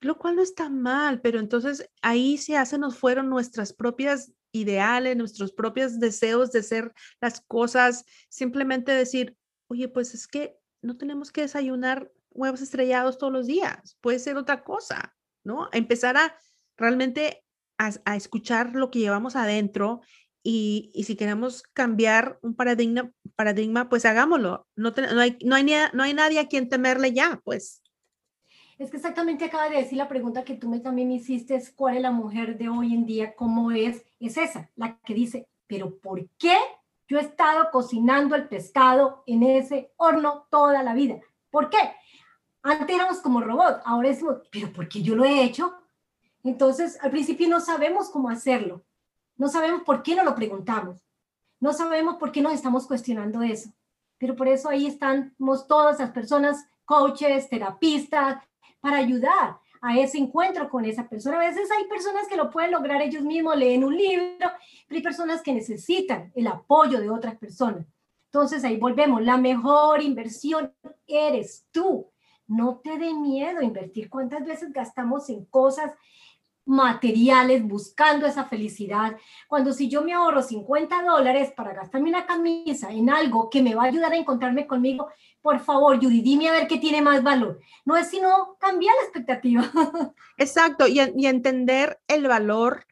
lo cual no está mal, pero entonces ahí se hace, nos fueron nuestras propias ideales, nuestros propios deseos de ser las cosas, simplemente decir, oye, pues es que no tenemos que desayunar huevos estrellados todos los días, puede ser otra cosa, ¿no? Empezar a realmente a escuchar lo que llevamos adentro y, si queremos cambiar un paradigma, paradigma pues hagámoslo. No, no, hay, no, hay, no hay nadie a quien temerle ya, pues. Es que exactamente acaba de decir la pregunta que tú me también hiciste, es cuál es la mujer de hoy en día, cómo es, es esa, la que dice, pero ¿por qué yo he estado cocinando el pescado en ese horno toda la vida? ¿Por qué? Antes éramos como robot, ahora decimos, pero ¿por qué yo lo he hecho? Entonces, al principio no sabemos cómo hacerlo. No sabemos por qué no lo preguntamos. No sabemos por qué nos estamos cuestionando eso. Pero por eso ahí estamos todas las personas, coaches, terapistas, para ayudar a ese encuentro con esa persona. A veces hay personas que lo pueden lograr ellos mismos, leen un libro, pero hay personas que necesitan el apoyo de otras personas. Entonces ahí volvemos, la mejor inversión eres tú. No te dé miedo invertir. ¿Cuántas veces gastamos en cosas materiales buscando esa felicidad. Cuando si yo me ahorro 50 dólares para gastarme una camisa en algo que me va a ayudar a encontrarme conmigo, por favor, Judy, dime a ver qué tiene más valor. No es sino cambiar la expectativa. Exacto, y, y entender el valor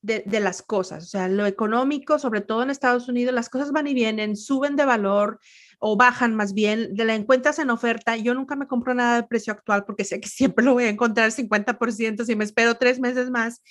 de, de, las cosas, o sea, lo económico, sobre todo en Estados Unidos, las cosas van y vienen, suben de valor o bajan más bien, de la encuentras en oferta. Yo nunca me compro nada de precio actual porque sé que siempre lo voy a encontrar 50% si me espero tres meses más.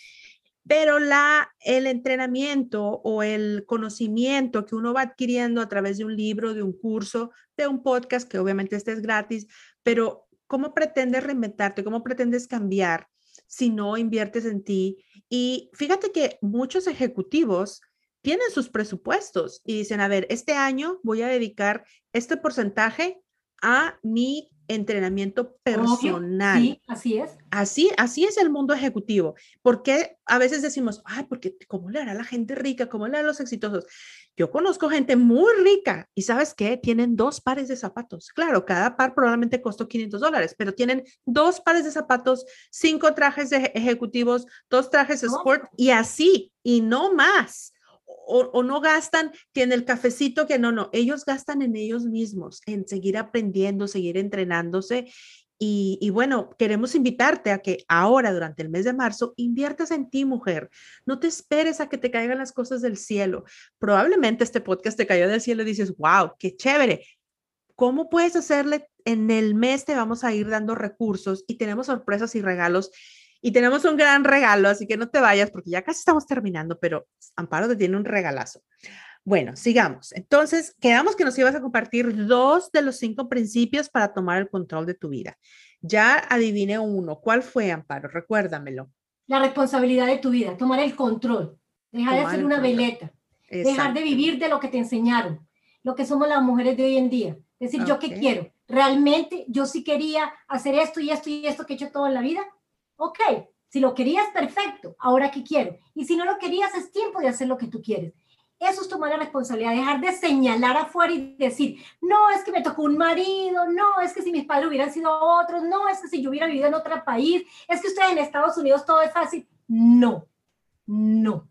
Pero la, el entrenamiento o el conocimiento que uno va adquiriendo a través de un libro, de un curso, de un podcast, que obviamente este es gratis, pero ¿cómo pretendes reinventarte? ¿Cómo pretendes cambiar si no inviertes en ti? Y fíjate que muchos ejecutivos tienen sus presupuestos y dicen, a ver, este año voy a dedicar este porcentaje a mi entrenamiento personal. sí, así es. Así, así es el mundo ejecutivo. Porque a veces decimos, ay, porque ¿cómo le hará la gente rica? ¿Cómo le hará los exitosos? Yo conozco gente muy rica y sabes qué? Tienen dos pares de zapatos. Claro, cada par probablemente costó 500 dólares, pero tienen dos pares de zapatos, cinco trajes de ejecutivos, dos trajes de sport y así, y no más o, no gastan que en el cafecito, que no, no, ellos gastan en ellos mismos, en seguir aprendiendo, seguir entrenándose. Y, y, bueno, queremos invitarte a que ahora, durante el mes de marzo, inviertas en ti, mujer. No te esperes a que te caigan las cosas del cielo. Probablemente este podcast te cayó del cielo y dices, wow, qué chévere. ¿Cómo puedes hacerle? En el mes te vamos a ir dando recursos y tenemos sorpresas y regalos y tenemos un gran regalo, así que no te vayas porque ya casi estamos terminando, pero Amparo te tiene un regalazo. Bueno, sigamos. Entonces, quedamos que nos ibas a compartir dos de los cinco principios para tomar el control de tu vida. Ya adiviné uno. ¿Cuál fue, Amparo? Recuérdamelo. La responsabilidad de tu vida, tomar el control, dejar de ser una veleta, dejar de vivir de lo que te enseñaron, lo que somos las mujeres de hoy en día. Decir, ¿yo qué quiero? ¿Realmente yo sí quería hacer esto y esto y esto que he hecho toda la vida? Ok, si lo querías, perfecto, ahora qué quiero. Y si no lo querías, es tiempo de hacer lo que tú quieres. Eso es tomar la responsabilidad, dejar de señalar afuera y decir, no, es que me tocó un marido, no, es que si mis padres hubieran sido otros, no, es que si yo hubiera vivido en otro país, es que ustedes en Estados Unidos todo es fácil. No, no.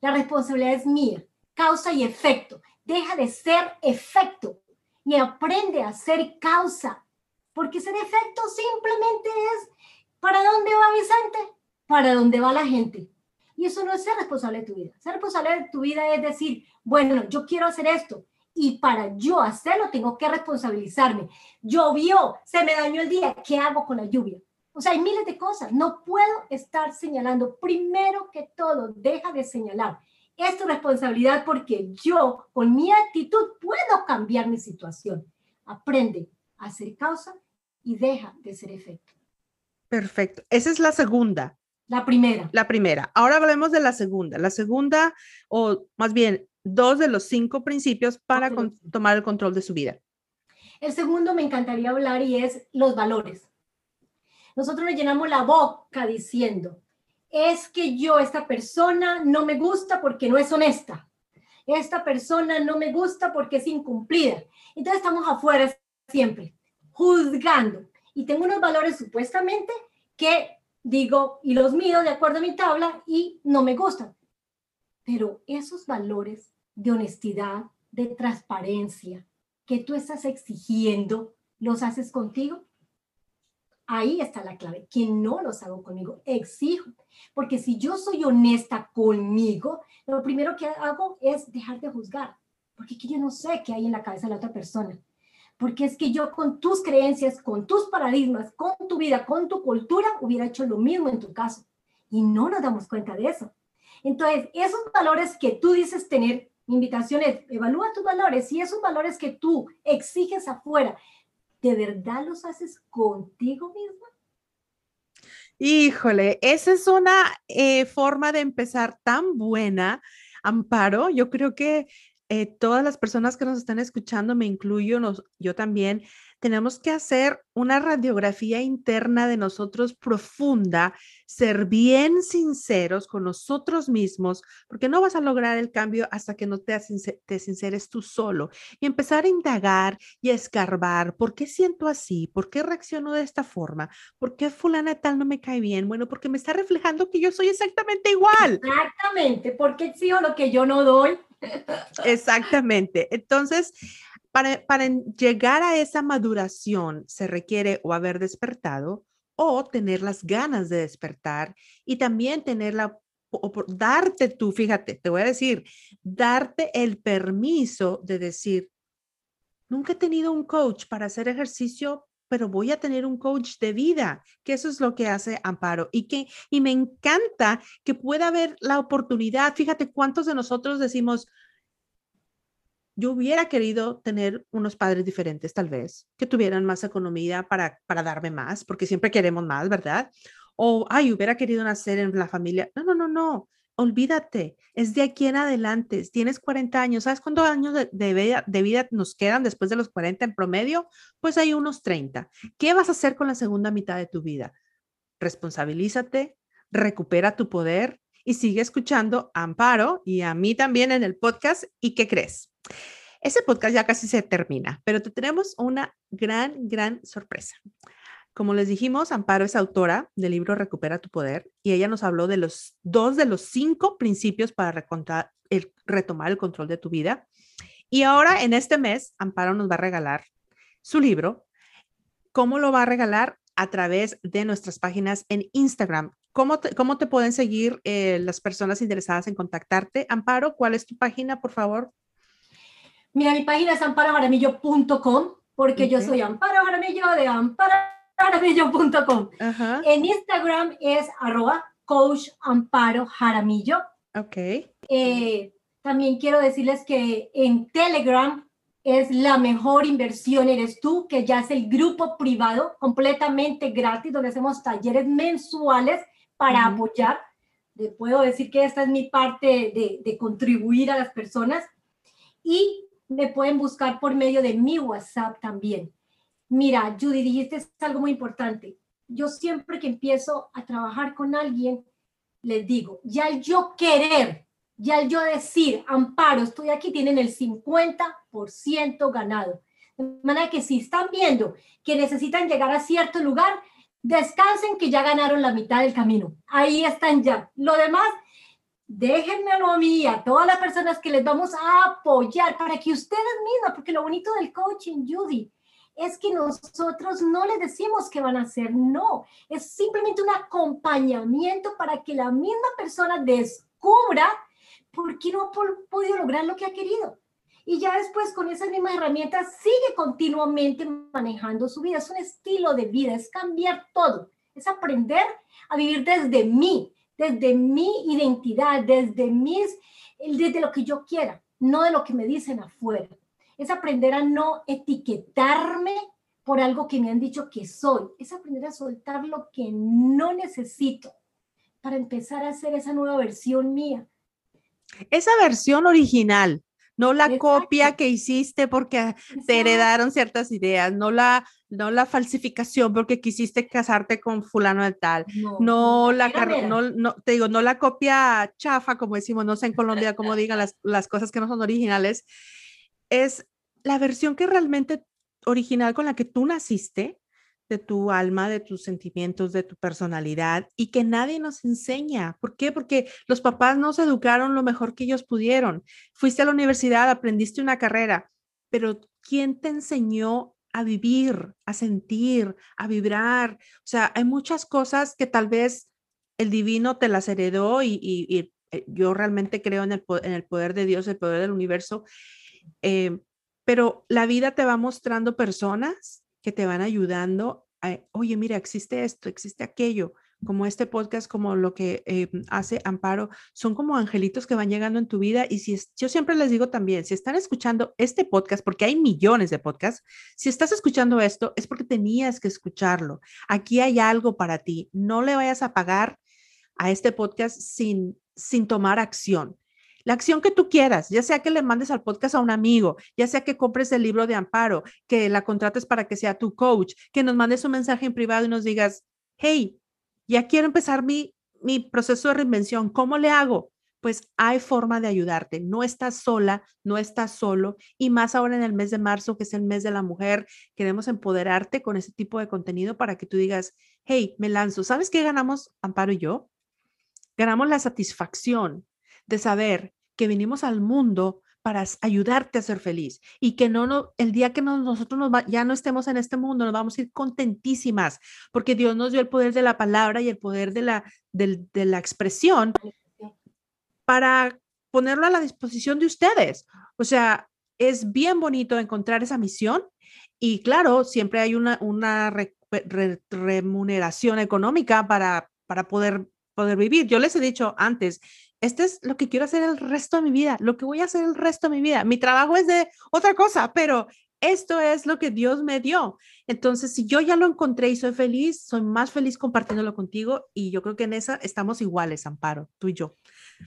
La responsabilidad es mía, causa y efecto. Deja de ser efecto y aprende a ser causa, porque ser efecto simplemente es ¿Para Para dónde va la gente. Y eso no es ser responsable de tu vida. Ser responsable de tu vida es decir, bueno, yo quiero hacer esto y para yo hacerlo tengo que responsabilizarme. Llovió, se me dañó el día, ¿qué hago con la lluvia? O sea, hay miles de cosas. No puedo estar señalando. Primero que todo, deja de señalar. Es tu responsabilidad porque yo, con mi actitud, puedo cambiar mi situación. Aprende a ser causa y deja de ser efecto. Perfecto. Esa es la segunda. La primera. La primera. Ahora hablemos de la segunda. La segunda, o más bien, dos de los cinco principios para tomar el control de su vida. El segundo me encantaría hablar y es los valores. Nosotros nos llenamos la boca diciendo, es que yo, esta persona no me gusta porque no es honesta. Esta persona no me gusta porque es incumplida. Entonces estamos afuera siempre, juzgando y tengo unos valores supuestamente que digo y los mido de acuerdo a mi tabla y no me gustan. Pero esos valores de honestidad, de transparencia que tú estás exigiendo, ¿los haces contigo? Ahí está la clave, que no los hago conmigo, exijo. Porque si yo soy honesta conmigo, lo primero que hago es dejar de juzgar, porque yo no sé qué hay en la cabeza de la otra persona porque es que yo con tus creencias, con tus paradigmas, con tu vida, con tu cultura, hubiera hecho lo mismo en tu caso. Y no nos damos cuenta de eso. Entonces, esos valores que tú dices tener, invitaciones, evalúa tus valores y esos valores que tú exiges afuera, ¿de verdad los haces contigo misma? Híjole, esa es una eh, forma de empezar tan buena, Amparo. Yo creo que eh, todas las personas que nos están escuchando, me incluyo, yo también, tenemos que hacer una radiografía interna de nosotros profunda, ser bien sinceros con nosotros mismos, porque no vas a lograr el cambio hasta que no te, te sinceres tú solo y empezar a indagar y a escarbar, ¿por qué siento así? ¿Por qué reacciono de esta forma? ¿Por qué fulana tal no me cae bien? Bueno, porque me está reflejando que yo soy exactamente igual. Exactamente, porque exijo lo que yo no doy Exactamente. Entonces, para, llegar a esa maduración se requiere o haber despertado o tener las ganas de despertar y también tener la o por darte tú, fíjate, te voy a decir, darte el permiso de decir, nunca he tenido un coach para hacer ejercicio, pero voy a tener un coach de vida, que eso es lo que hace Amparo y que y me encanta que pueda haber la oportunidad. Fíjate cuántos de nosotros decimos, yo hubiera querido tener unos padres diferentes, tal vez, que tuvieran más economía para, para darme más, porque siempre queremos más, ¿verdad? O, ay, hubiera querido nacer en la familia. No, no, no, no. Olvídate, es de aquí en adelante. Tienes 40 años. ¿Sabes cuántos años de, vida, nos quedan después de los 40 en promedio? Pues hay unos 30. ¿Qué vas a hacer con la segunda mitad de tu vida? Responsabilízate, recupera tu poder y sigue escuchando Amparo y a mí también en el podcast. ¿Y qué crees? Ese podcast ya casi se termina, pero te tenemos una gran, gran sorpresa. Como les dijimos, Amparo es autora del libro Recupera tu Poder y ella nos habló de los dos de los cinco principios para retomar el control de tu vida. Y ahora en este mes, Amparo nos va a regalar su libro. ¿Cómo lo va a regalar? A través de nuestras páginas en Instagram. ¿Cómo te, cómo te pueden seguir eh, las personas interesadas en contactarte? Amparo, ¿cuál es tu página, por favor? Mira, mi página es amparojaramillo.com porque yo soy Amparo Jaramillo de amparojaramillo.com. En Instagram es arroba coach Amparo Jaramillo. Ok. Eh, también quiero decirles que en Telegram es la mejor inversión eres tú, que ya es el grupo privado completamente gratis, donde hacemos talleres mensuales para apoyar. Le puedo decir que esta es mi parte de, de contribuir a las personas. Y me pueden buscar por medio de mi WhatsApp también. Mira, Judy, dijiste algo muy importante. Yo siempre que empiezo a trabajar con alguien, les digo, ya el yo querer, ya el yo decir, amparo, estoy aquí, tienen el 50% ganado. De manera que si están viendo que necesitan llegar a cierto lugar, descansen que ya ganaron la mitad del camino. Ahí están ya. Lo demás déjenmelo a mí, a todas las personas que les vamos a apoyar para que ustedes mismas, porque lo bonito del coaching, Judy, es que nosotros no les decimos qué van a hacer, no, es simplemente un acompañamiento para que la misma persona descubra por qué no ha podido lograr lo que ha querido. Y ya después con esas mismas herramientas sigue continuamente manejando su vida. Es un estilo de vida, es cambiar todo, es aprender a vivir desde mí, desde mi identidad, desde mis, desde lo que yo quiera, no de lo que me dicen afuera. Es aprender a no etiquetarme por algo que me han dicho que soy. Es aprender a soltar lo que no necesito para empezar a hacer esa nueva versión mía. Esa versión original, no la copia que hiciste porque te heredaron ciertas ideas, no la, no la falsificación porque quisiste casarte con fulano de tal, no, la, no, no, te digo, no la copia chafa, como decimos, no sé en Colombia cómo digan las, las cosas que no son originales, es la versión que realmente original con la que tú naciste de tu alma, de tus sentimientos, de tu personalidad y que nadie nos enseña. ¿Por qué? Porque los papás nos educaron lo mejor que ellos pudieron. Fuiste a la universidad, aprendiste una carrera, pero ¿quién te enseñó a vivir, a sentir, a vibrar? O sea, hay muchas cosas que tal vez el divino te las heredó y, eh, yo realmente creo en el, en el, poder de Dios, el poder del universo. Eh, pero la vida te va mostrando personas que te van ayudando. Oye, mira, existe esto, existe aquello, como este podcast, como lo que eh, hace Amparo, son como angelitos que van llegando en tu vida. Y si yo siempre les digo también, si están escuchando este podcast, porque hay millones de podcasts, si estás escuchando esto, es porque tenías que escucharlo. Aquí hay algo para ti. No le vayas a pagar a este podcast sin, sin tomar acción. La acción que tú quieras, ya sea que le mandes al podcast a un amigo, ya sea que compres el libro de Amparo, que la contrates para que sea tu coach, que nos mandes un mensaje en privado y nos digas, hey, ya quiero empezar mi, mi proceso de reinvención, ¿cómo le hago? Pues hay forma de ayudarte, no estás sola, no estás solo y más ahora en el mes de marzo, que es el mes de la mujer, queremos empoderarte con ese tipo de contenido para que tú digas, hey, me lanzo. ¿Sabes qué ganamos Amparo y yo? Ganamos la satisfacción de saber que vinimos al mundo para ayudarte a ser feliz y que no, no el día que nosotros ya no estemos en este mundo, nos vamos a ir contentísimas porque Dios nos dio el poder de la palabra y el poder de la, de la expresión para ponerlo a la disposición de ustedes. O sea, es bien bonito encontrar esa misión y claro, siempre hay una, una remuneración económica para, para poder, poder vivir. Yo les he dicho antes, este es lo que quiero hacer el resto de mi vida, lo que voy a hacer el resto de mi vida. Mi trabajo es de otra cosa, pero esto es lo que Dios me dio. Entonces, si yo ya lo encontré y soy feliz, soy más feliz compartiéndolo contigo y yo creo que en esa estamos iguales, Amparo, tú y yo.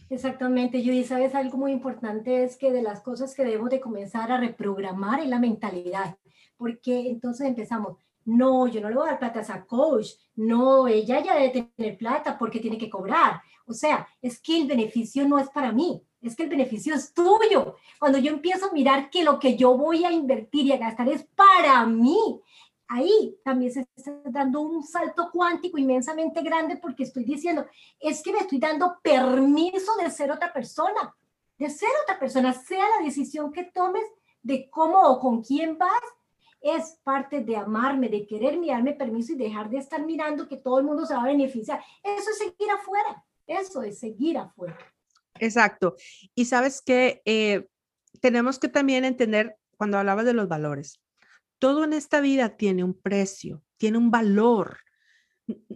Exactamente, Judy, sabes, algo muy importante es que de las cosas que debemos de comenzar a reprogramar es la mentalidad, porque entonces empezamos, no, yo no le voy a dar plata a esa coach, no, ella ya debe tener plata porque tiene que cobrar. O sea, es que el beneficio no es para mí, es que el beneficio es tuyo. Cuando yo empiezo a mirar que lo que yo voy a invertir y a gastar es para mí, ahí también se está dando un salto cuántico inmensamente grande porque estoy diciendo, es que me estoy dando permiso de ser otra persona, de ser otra persona, sea la decisión que tomes de cómo o con quién vas, es parte de amarme, de quererme, darme permiso y dejar de estar mirando que todo el mundo se va a beneficiar. Eso es seguir afuera, eso es seguir afuera. Exacto. Y sabes que eh, tenemos que también entender, cuando hablabas de los valores, todo en esta vida tiene un precio, tiene un valor.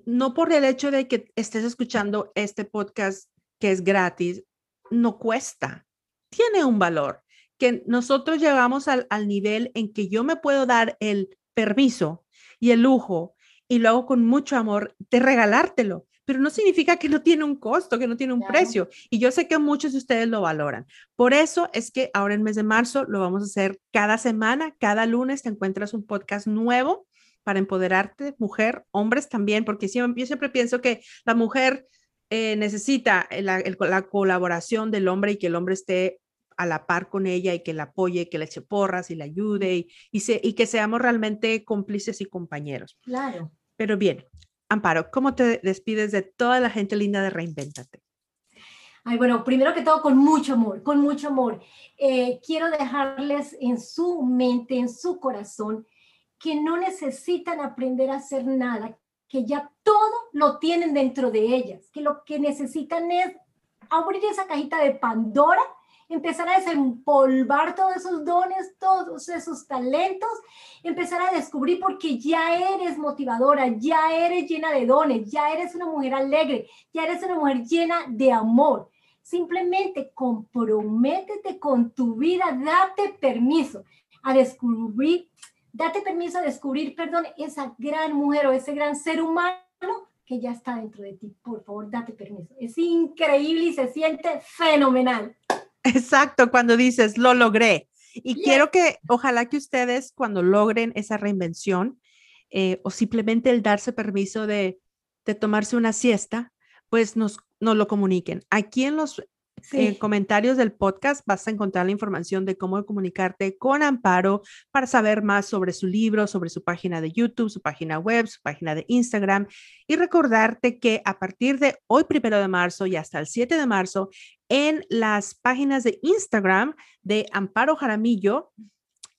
No por el hecho de que estés escuchando este podcast que es gratis, no cuesta, tiene un valor. Que nosotros llegamos al, al nivel en que yo me puedo dar el permiso y el lujo y lo hago con mucho amor de regalártelo pero no significa que no tiene un costo, que no tiene un precio. Y yo sé que muchos de ustedes lo valoran. Por eso es que ahora en mes de marzo lo vamos a hacer cada semana, cada lunes te encuentras un podcast nuevo para empoderarte, mujer, hombres también, porque siempre, yo siempre pienso que la mujer eh, necesita la, la, colaboración del hombre y que el hombre esté a la par con ella y que la apoye, que le eche porras y le ayude y, y, se, y que seamos realmente cómplices y compañeros. Claro. Pero bien, Amparo, ¿cómo te despides de toda la gente linda de Reinventate? Ay, bueno, primero que todo, con mucho amor, con mucho amor. Eh, quiero dejarles en su mente, en su corazón, que no necesitan aprender a hacer nada, que ya todo lo tienen dentro de ellas, que lo que necesitan es abrir esa cajita de Pandora empezar a desempolvar todos esos dones, todos esos talentos, empezar a descubrir porque ya eres motivadora, ya eres llena de dones, ya eres una mujer alegre, ya eres una mujer llena de amor. Simplemente comprométete con tu vida, date permiso a descubrir, date permiso a descubrir, perdón, esa gran mujer o ese gran ser humano que ya está dentro de ti. Por favor, date permiso. Es increíble y se siente fenomenal. Exacto, cuando dices, lo logré. Y quiero que, ojalá que ustedes cuando logren esa reinvención eh, o simplemente el darse permiso de, de tomarse una siesta, pues nos, nos lo comuniquen. Aquí en los en comentarios del podcast vas a encontrar la información de cómo comunicarte con Amparo para saber más sobre su libro, sobre su página de YouTube, su página web, su página de Instagram y recordarte que a partir de hoy, primero de marzo y hasta el 7 de marzo, en las páginas de Instagram de Amparo Jaramillo,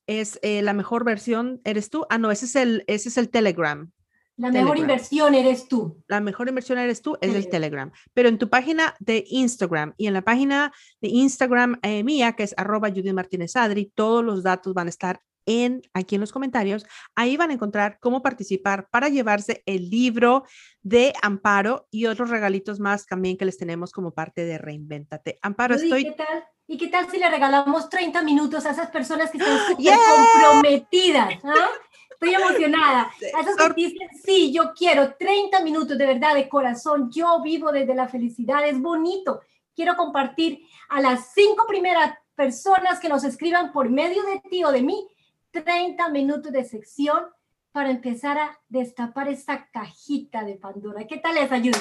es eh, la mejor versión, ¿eres tú? Ah, no, ese es el, ese es el Telegram. La mejor inversión eres tú. La mejor inversión eres tú es el Telegram. Pero en tu página de Instagram y en la página de Instagram eh, mía, que es arroba Judith Martínez Adri, todos los datos van a estar en, aquí en los comentarios. Ahí van a encontrar cómo participar para llevarse el libro de Amparo y otros regalitos más también que les tenemos como parte de Reinvéntate. Amparo, estoy... ¿qué tal? ¿Y qué tal si le regalamos 30 minutos a esas personas que están súper comprometidas? ¿ah? Estoy emocionada. Que dicen, sí, yo quiero 30 minutos de verdad, de corazón. Yo vivo desde la felicidad, es bonito. Quiero compartir a las cinco primeras personas que nos escriban por medio de ti o de mí 30 minutos de sección para empezar a destapar esta cajita de Pandora. ¿Qué tal les ayuda?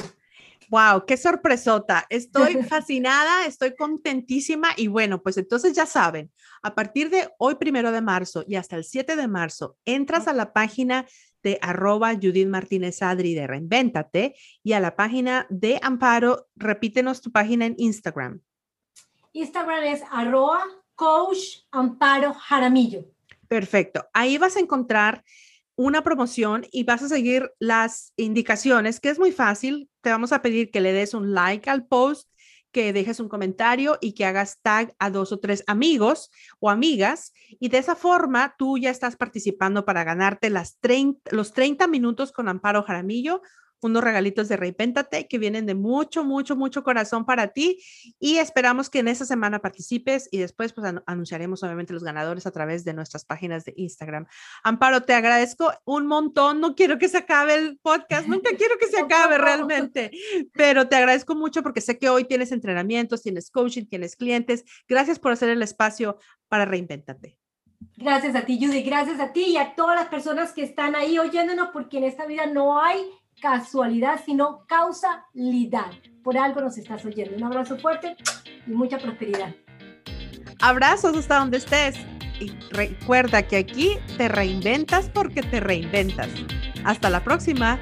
Wow, qué sorpresota. Estoy fascinada, estoy contentísima y bueno, pues entonces ya saben, a partir de hoy primero de marzo y hasta el 7 de marzo, entras a la página de arroba Judith Martínez Adri de Reinvéntate y a la página de Amparo, repítenos tu página en Instagram. Instagram es arroba coach Amparo Jaramillo. Perfecto. Ahí vas a encontrar una promoción y vas a seguir las indicaciones, que es muy fácil. Te vamos a pedir que le des un like al post, que dejes un comentario y que hagas tag a dos o tres amigos o amigas y de esa forma tú ya estás participando para ganarte las 30, los 30 minutos con Amparo Jaramillo unos regalitos de Reinventate que vienen de mucho, mucho, mucho corazón para ti y esperamos que en esta semana participes y después pues anunciaremos obviamente los ganadores a través de nuestras páginas de Instagram. Amparo, te agradezco un montón, no quiero que se acabe el podcast, nunca quiero que se acabe realmente, pero te agradezco mucho porque sé que hoy tienes entrenamientos, tienes coaching, tienes clientes. Gracias por hacer el espacio para Reinventate. Gracias a ti, Judy. Gracias a ti y a todas las personas que están ahí oyéndonos, porque en esta vida no hay casualidad, sino causalidad. Por algo nos estás oyendo. Un abrazo fuerte y mucha prosperidad. Abrazos hasta donde estés. Y recuerda que aquí te reinventas porque te reinventas. Hasta la próxima.